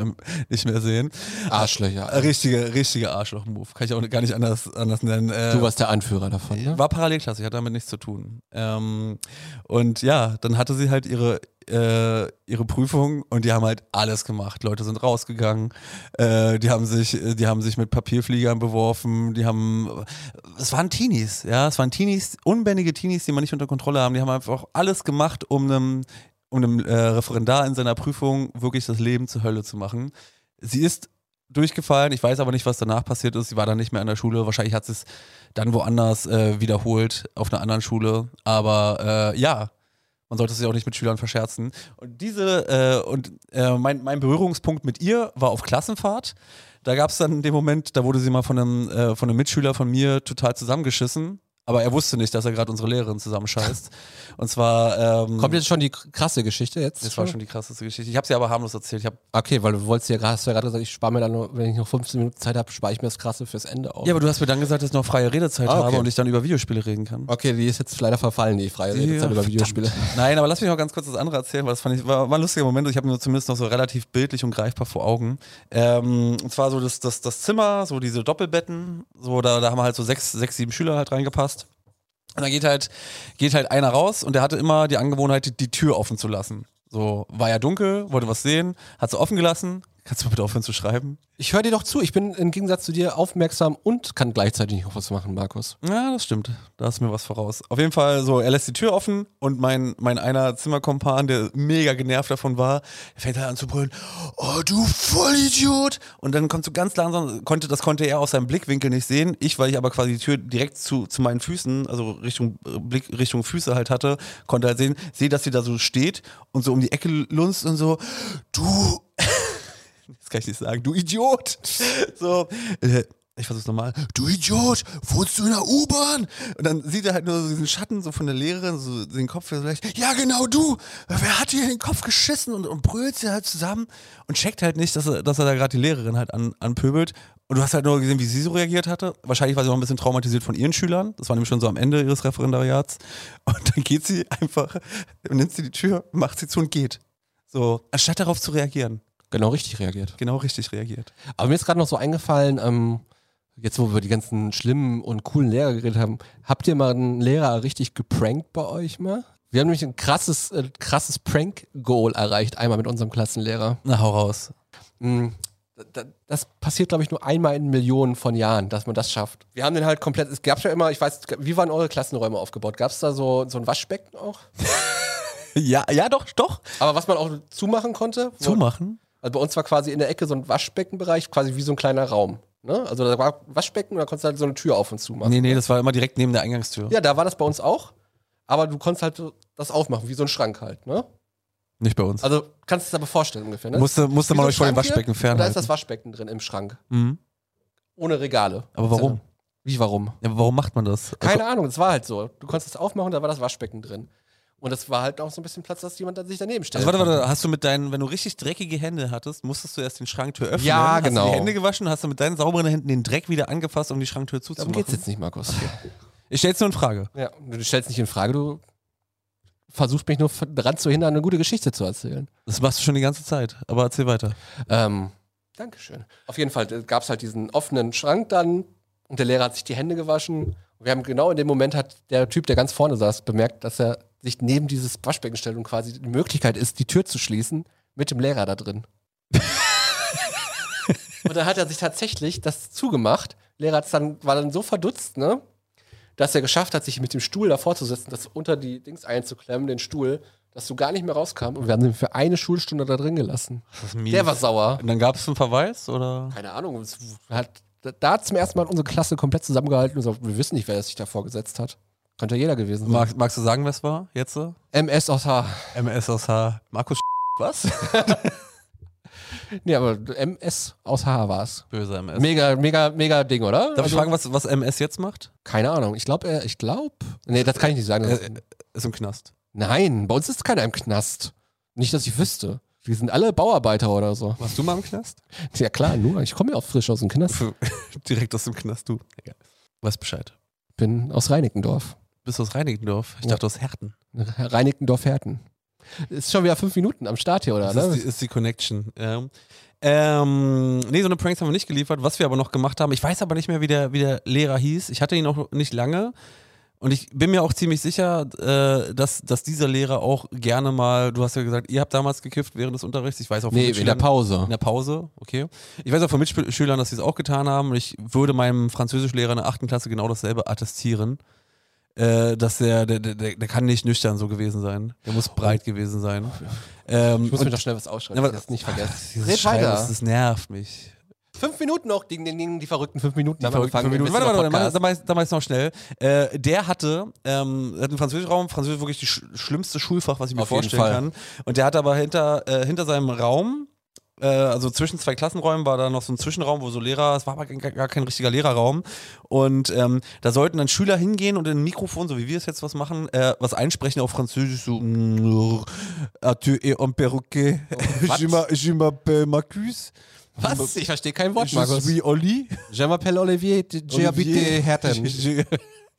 nicht mehr sehen. Arschlöcher. Richtige, richtige Arschloch-Move. Kann ich auch gar nicht anders, anders nennen. Äh, Du warst der Anführer davon, ne? war Parallelklasse, ich hatte damit nichts zu tun. Ähm, und ja, dann hatte sie halt ihre, äh, ihre Prüfung und die haben halt alles gemacht. Leute sind rausgegangen, äh, die haben sich, die haben sich mit Papierfliegern beworfen, die haben, es waren Teenies, ja, es waren Teenies, unbändige Teenies, die man nicht unter Kontrolle haben. Die haben einfach alles gemacht, um einem, um einem äh, Referendar in seiner Prüfung wirklich das Leben zur Hölle zu machen. Sie ist durchgefallen. Ich weiß aber nicht, was danach passiert ist. Sie war dann nicht mehr an der Schule. Wahrscheinlich hat sie es dann woanders äh, wiederholt auf einer anderen Schule. Aber äh, ja, man sollte sich auch nicht mit Schülern verscherzen. Und diese äh, und äh, mein, mein Berührungspunkt mit ihr war auf Klassenfahrt. Da gab es dann den Moment, da wurde sie mal von einem, äh, von einem Mitschüler von mir total zusammengeschissen. Aber er wusste nicht, dass er gerade unsere Lehrerin zusammenscheißt. (laughs) Und zwar. Ähm, Kommt jetzt schon die krasse Geschichte jetzt? das war schon die krasseste Geschichte. Ich habe sie aber harmlos erzählt. Ich hab, Okay, weil du wolltest ja gerade, hast ja gerade gesagt, ich spare mir dann nur, wenn ich noch 15 Minuten Zeit habe, spare ich mir das Krasse fürs Ende auf. ja, aber du hast mir dann gesagt, dass ich noch freie Redezeit Ah, okay. habe und ich dann über Videospiele reden kann. Okay, die ist jetzt leider verfallen, die freie Redezeit über Videospiele. (laughs) Nein, aber lass mich noch ganz kurz das andere erzählen, weil das fand ich, war, war ein lustiger Moment. Ich habe mir zumindest noch so relativ bildlich und greifbar vor Augen. Ähm, und zwar so das, das, das Zimmer, so diese Doppelbetten, so da, da haben halt so sechs, sechs, sieben Schüler halt reingepasst. Und dann geht halt, geht halt einer raus und der hatte immer die Angewohnheit, die, die Tür offen zu lassen. So, war ja dunkel, wollte was sehen, hat sie offen gelassen. Kannst du mal bitte aufhören zu schreiben? Ich höre dir doch zu, ich bin im Gegensatz zu dir aufmerksam und kann gleichzeitig noch was machen, Markus. Ja, das stimmt. Da ist mir was voraus. Auf jeden Fall so, er lässt die Tür offen und mein, mein einer Zimmerkompan, der mega genervt davon war, fängt halt an zu brüllen, oh du Vollidiot! Und dann kommt so ganz langsam, konnte, das konnte er aus seinem Blickwinkel nicht sehen. Ich, weil ich aber quasi die Tür direkt zu, zu meinen Füßen, also Richtung Blick, Richtung Füße halt hatte, konnte halt sehen, sehe, dass sie da so steht und so um die Ecke lunzt und so, du das kann ich nicht sagen, du Idiot. (laughs) So, äh, ich versuch's nochmal. Du Idiot, wohnst du in der U-Bahn? Und dann sieht er halt nur so diesen Schatten so von der Lehrerin, so den Kopf vielleicht. Ja, genau du. Wer hat dir in den Kopf geschissen und, und brüllt sie halt zusammen und checkt halt nicht, dass er, dass er da gerade die Lehrerin halt an, anpöbelt. Und du hast halt nur gesehen, wie sie so reagiert hatte. Wahrscheinlich war sie noch ein bisschen traumatisiert von ihren Schülern. Das war nämlich schon so am Ende ihres Referendariats. Und dann geht sie einfach, nimmt sie die Tür, macht sie zu und geht. So, anstatt darauf zu reagieren. Genau richtig reagiert. Genau richtig reagiert. Aber mir ist gerade noch so eingefallen, ähm, jetzt wo wir die ganzen schlimmen und coolen Lehrer geredet haben, habt ihr mal einen Lehrer richtig geprankt bei euch mal? Wir haben nämlich ein krasses, äh, krasses Prank-Goal erreicht, einmal mit unserem Klassenlehrer. Na, hau raus. Da- Das passiert, glaube ich, nur einmal in Millionen von Jahren, dass man das schafft. Wir haben den halt komplett, es gab ja immer, ich weiß, wie waren eure Klassenräume aufgebaut? Gab es da so, so ein Waschbecken auch? (laughs) Ja, ja, doch, doch. Aber was man auch zumachen konnte? Zumachen. Also bei uns war quasi in der Ecke so ein Waschbeckenbereich, quasi wie so ein kleiner Raum. Ne? Also da war Waschbecken und da konntest du halt so eine Tür auf und zu machen. Nee, nee, das war immer direkt neben der Eingangstür. Ja, da war das bei uns auch. Aber du konntest halt das aufmachen, wie so ein Schrank halt. Ne? Nicht bei uns. Also kannst du dir aber vorstellen ungefähr. Ne? musste musste man so euch vor dem Waschbecken und Da ist fernhalten. das Waschbecken drin im Schrank. Mhm. Ohne Regale. Aber warum? Wie warum? Ja, aber warum macht man das? Keine Ahnung, das war halt so. Du konntest es aufmachen, da war das Waschbecken drin. Und das war halt auch so ein bisschen Platz, dass jemand sich daneben stellt. Also warte, warte, hast du mit deinen, wenn du richtig dreckige Hände hattest, musstest du erst den Schranktür öffnen? Ja, hast genau. du die Hände gewaschen, hast du mit deinen sauberen Händen den Dreck wieder angefasst, um die Schranktür Darum zuzumachen? geht's jetzt nicht, Markus. Ich stell's nur in Frage. Ja, du stellst nicht in Frage, du versuchst mich nur daran zu hindern, eine gute Geschichte zu erzählen. Das machst du schon die ganze Zeit, aber erzähl weiter. Ähm, Dankeschön. Auf jeden Fall gab es halt diesen offenen Schrank dann und der Lehrer hat sich die Hände gewaschen. Wir haben genau in dem Moment hat der Typ, der ganz vorne saß, bemerkt, dass er sich neben dieses Waschbecken stellt und quasi die Möglichkeit ist, die Tür zu schließen mit dem Lehrer da drin. (laughs) und dann hat er sich tatsächlich das zugemacht. Lehrer hat's dann, war dann so verdutzt, ne? Dass er geschafft hat, sich mit dem Stuhl davor zu setzen, das unter die Dings einzuklemmen, den Stuhl, dass du gar nicht mehr rauskam. Und wir haben ihn für eine Schulstunde da drin gelassen. Der war sauer. Und dann gab es einen Verweis oder? Keine Ahnung. Es hat, da hat zum ersten Mal unsere Klasse komplett zusammengehalten und gesagt, wir wissen nicht, wer sich da vorgesetzt hat. Könnte jeder gewesen sein. Mag, magst du sagen, wer es war jetzt? so? MS aus H. MS aus H. Markus Was? (laughs) Nee, aber MS aus H war es. Böser MS. Mega, mega, mega Ding, oder? Darf ich Also, fragen, was, was MS jetzt macht? Keine Ahnung. Ich glaube, er, ich glaube. Nee, das kann ich nicht sagen. Äh, ist im Knast. Nein, bei uns ist keiner im Knast. Nicht, dass ich wüsste. Wir sind alle Bauarbeiter oder so. Warst du mal im Knast? (laughs) Ja klar, nur. Ich komme ja auch frisch aus dem Knast. (laughs) Direkt aus dem Knast, du. Egal. Weißt Bescheid. Bin aus Reinickendorf. Bist du aus Reinickendorf? Ich Ja. dachte aus Herten. Reinickendorf-Herten. Ist schon wieder fünf Minuten am Start hier, oder? Das ist Ne? die, ist die Connection. Ja. Ähm, nee, so eine Pranks haben wir nicht geliefert. Was wir aber noch gemacht haben, ich weiß aber nicht mehr, wie der, wie der Lehrer hieß. Ich hatte ihn auch nicht lange. Und ich bin mir auch ziemlich sicher, äh, dass, dass dieser Lehrer auch gerne mal, du hast ja gesagt, ihr habt damals gekifft während des Unterrichts. Ich weiß auch von Nee, in der Mitschülern- Pause. In der Pause, okay. Ich weiß auch von Mitschülern, dass sie es auch getan haben. Und ich würde meinem Französischlehrer in der achten Klasse genau dasselbe attestieren. Äh, dass der, der, der, der kann nicht nüchtern so gewesen sein. Der muss breit gewesen sein. Ähm, Ich muss und- mir doch schnell was ausschreiben, Ja, dass aber- ich das nicht vergesse. Red weiter. Das, das nervt mich. Fünf Minuten noch, ding, ding, die verrückten fünf Minuten. Die verrückten fünf Minuten. Warte, warte, warte, da mach ich- noch schnell. Äh, der hatte, ähm, hat einen Französischraum, Französisch ist wirklich die sch schlimmste Schulfach, was ich mir Auf vorstellen kann. Und der hat aber hinter, äh, hinter seinem Raum, äh, also zwischen zwei Klassenräumen war da noch so ein Zwischenraum, wo so Lehrer, es war aber gar, gar kein richtiger Lehrerraum. Und ähm, da sollten dann Schüler hingehen und in ein Mikrofon, so wie wir es jetzt was machen, äh, was einsprechen auf Französisch, so Ah, tu es un perroquet. Was? (laughs) Je m'a- je m'appelle Marcus. Was? Ich verstehe kein Wort, Je Markus. suis Oli. Je m'appelle Olivier, (laughs) je habite Herten.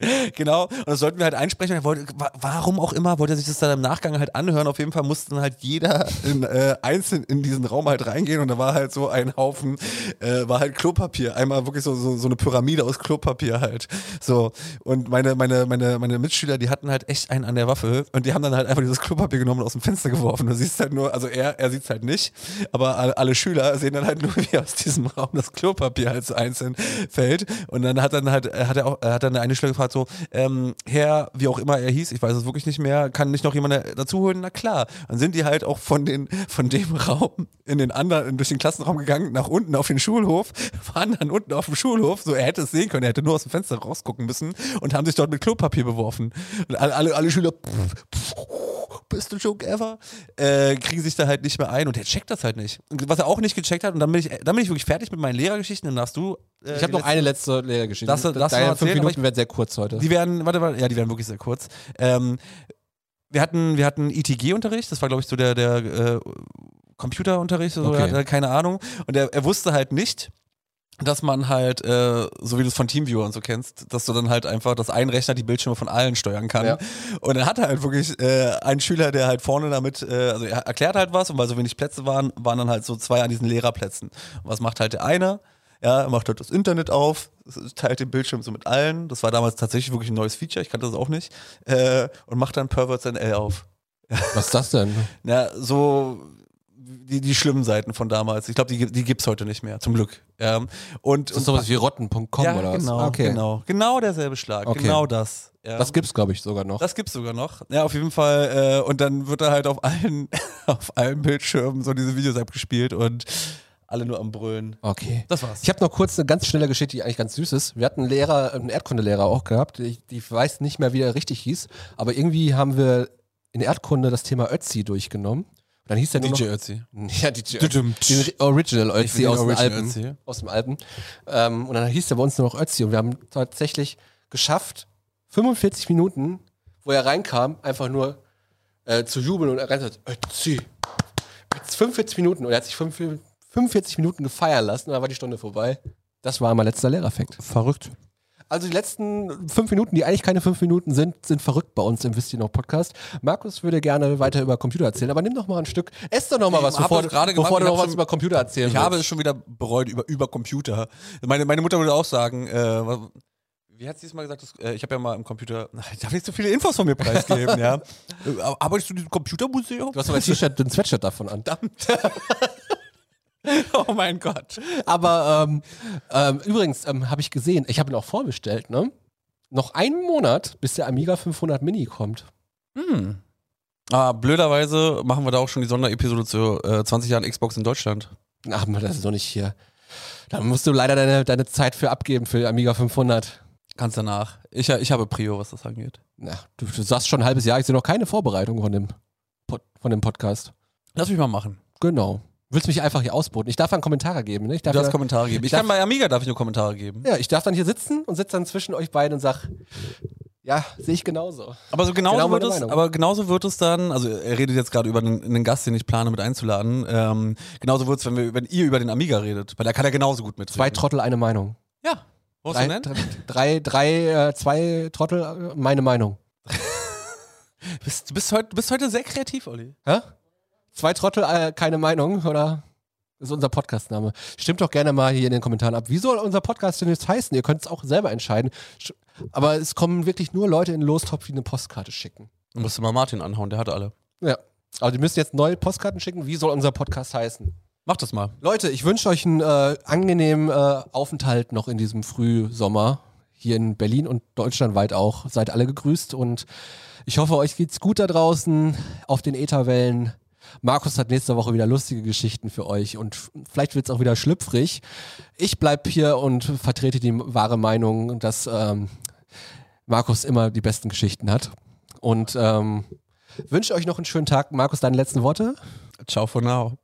(laughs) genau, und das sollten wir halt einsprechen. Wollte, wa- warum auch immer, wollte er sich das dann im Nachgang halt anhören. Auf jeden Fall mussten halt jeder in, äh, einzeln in diesen Raum halt reingehen und da war halt so ein Haufen, äh, war halt Klopapier. Einmal wirklich so, so, so eine Pyramide aus Klopapier halt. So, und meine, meine, meine, meine Mitschüler, die hatten halt echt einen an der Waffe und die haben dann halt einfach dieses Klopapier genommen und aus dem Fenster geworfen. Du siehst halt nur, also er, er sieht es halt nicht, aber alle, alle Schüler sehen dann halt nur, (laughs) wie aus diesem Raum das Klopapier halt so einzeln fällt. Und dann hat dann halt, hat er auch, hat dann eine Schüler gefragt, so, ähm, Herr, wie auch immer er hieß, ich weiß es wirklich nicht mehr, kann nicht noch jemand dazu holen? Na klar. Dann sind die halt auch von, den, von dem Raum in den anderen, durch den Klassenraum gegangen, nach unten auf den Schulhof, (laughs) waren dann unten auf dem Schulhof, so er hätte es sehen können, er hätte nur aus dem Fenster rausgucken müssen und haben sich dort mit Klopapier beworfen. Und alle, alle, alle Schüler, pff, pff, beste Joke ever, äh, kriegen sich da halt nicht mehr ein und der checkt das halt nicht. Was er auch nicht gecheckt hat, und dann bin ich, dann bin ich wirklich fertig mit meinen Lehrergeschichten, dann darfst du. äh, Ich habe noch letzte- eine letzte du- darfst du Deine fünf erzählen? Minuten werden sehr kurz heute. Die werden, warte, warte, ja, die werden wirklich sehr kurz. Ähm, wir hatten, wir hatten ITG-Unterricht, das war, glaube ich, so der, der äh, Computerunterricht, so, Okay. er hatte keine Ahnung. Und er, er wusste halt nicht, dass man halt, äh, so wie du es von Teamviewer und so kennst, dass du dann halt einfach, dass ein Rechner die Bildschirme von allen steuern kann. Ja. Und dann hat er halt wirklich äh, einen Schüler, der halt vorne damit, äh, also er erklärt halt was und weil so wenig Plätze waren, waren dann halt so zwei an diesen Lehrerplätzen. Und was macht halt der eine? Ja, er macht halt das Internet auf, teilt den Bildschirm so mit allen. Das war damals tatsächlich wirklich ein neues Feature, ich kannte das auch nicht. Äh, und macht dann Perverts NL auf. Was ist das denn? (laughs) Na, so die, die schlimmen Seiten von damals. Ich glaube, die, die gibt es heute nicht mehr, zum Glück. Ähm, und, Ist das sowas wie rotten.com ja, oder was? genau, okay. genau. Genau derselbe Schlag. Okay. Genau das. Ja. Das gibt's, glaube ich, sogar noch. Das gibt's sogar noch. Ja, auf jeden Fall. Äh, und dann wird da halt auf allen, (laughs) auf allen Bildschirmen so diese Videos abgespielt und alle nur am Brüllen. okay. Das war's. Ich habe noch kurz eine ganz schnelle Geschichte, die eigentlich ganz süß ist. Wir hatten einen Lehrer, einen Erdkundelehrer auch gehabt. Ich, ich weiß nicht mehr, wie er richtig hieß, aber irgendwie haben wir in Erdkunde das Thema Ötzi durchgenommen. Und dann hieß der (laughs) DJ Ötzi. Ja, DJ Düdüm. Den Original Ötzi aus Original Alpen. Ötzi. Aus dem Alpen. Ähm, und dann hieß der bei uns nur noch Ötzi. Und wir haben tatsächlich geschafft, 45 Minuten, wo er reinkam, einfach nur äh, zu jubeln und er sagt, Ötzi. Jetzt 45 Minuten. Und er hat sich 45 45 Minuten gefeiern lassen dann war die Stunde vorbei. Das war mein letzter Lehrerfakt. Verrückt. Also die letzten fünf Minuten, die eigentlich keine fünf Minuten sind, sind verrückt bei uns im Wisst ihr noch Podcast. Markus würde gerne weiter über Computer erzählen, aber nimm doch mal ein Stück. Ess doch noch mal was, bevor, gerade gemacht, bevor du noch was schon- über Computer erzählen Ich habe es willst. schon wieder bereut über, über Computer. Meine, meine Mutter würde auch sagen, äh, wie hat sie es mal gesagt? Das, äh, ich habe ja mal im Computer. (laughs) Ich darf nicht so viele Infos von mir preisgeben, (laughs) ja. Äh, Arbeitest du in diesem Computermuseum? Du hast aber ein T-Shirt, ein Sweatshirt davon an. (laughs) (laughs) oh mein Gott. Aber ähm, ähm, übrigens ähm, habe ich gesehen, ich habe ihn auch vorbestellt, ne? Noch einen Monat, bis der Amiga 500 Mini kommt. Hm. Ah, blöderweise machen wir da auch schon die Sonderepisode zu äh, 20 Jahren Xbox in Deutschland. Ach, das ist doch nicht hier. Da musst du leider deine, deine Zeit für abgeben für Amiga 500. Kannst danach. Ich, ich habe Prio, was das angeht. Na, du, du sagst schon ein halbes Jahr, ich sehe noch keine Vorbereitung von dem, von dem Podcast. Lass mich mal machen. Genau. Willst mich einfach hier ausboten? Ich darf dann Kommentare geben, ne? Ich darf Du darfst ja, Kommentare geben. Ich darf- kann bei Amiga darf ich nur Kommentare geben. ja, ich darf dann hier sitzen und sitze dann zwischen euch beiden und sag, ja, sehe ich genauso. Aber so genauso Genau wird es, aber genauso wird es dann, also er redet jetzt gerade über einen, einen Gast, den ich plane mit einzuladen. Ähm, genauso wird es, wenn, wir- wenn ihr über den Amiga redet, weil da kann er genauso gut mit. Zwei Trottel, eine Meinung. Ja. Was Drei, drei, drei, äh, zwei Trottel, äh, meine Meinung. Du (laughs) bist, bist heute, bist heute sehr kreativ, Olli. Hä? Zwei Trottel, äh, keine Meinung, oder? Das ist unser Podcastname. Stimmt doch gerne mal hier in den Kommentaren ab. Wie soll unser Podcast denn jetzt heißen? Ihr könnt es auch selber entscheiden. Sch- Aber es kommen wirklich nur Leute in den Lostopf, die eine Postkarte schicken. Du musst mal Martin anhauen, der hat alle. Ja. Aber die müssen jetzt neue Postkarten schicken. Wie soll unser Podcast heißen? Mach das mal. Leute, ich wünsche euch einen äh, angenehmen äh, Aufenthalt noch in diesem Frühsommer. Hier in Berlin und deutschlandweit auch. Seid alle gegrüßt und ich hoffe, euch geht's gut da draußen auf den Ätherwellen. Markus hat nächste Woche wieder lustige Geschichten für euch und vielleicht wird's auch wieder schlüpfrig. Ich bleib hier und vertrete die wahre Meinung, dass ähm, Markus immer die besten Geschichten hat. Und ähm, wünsche euch noch einen schönen Tag. Markus, deine letzten Worte? Ciao for now.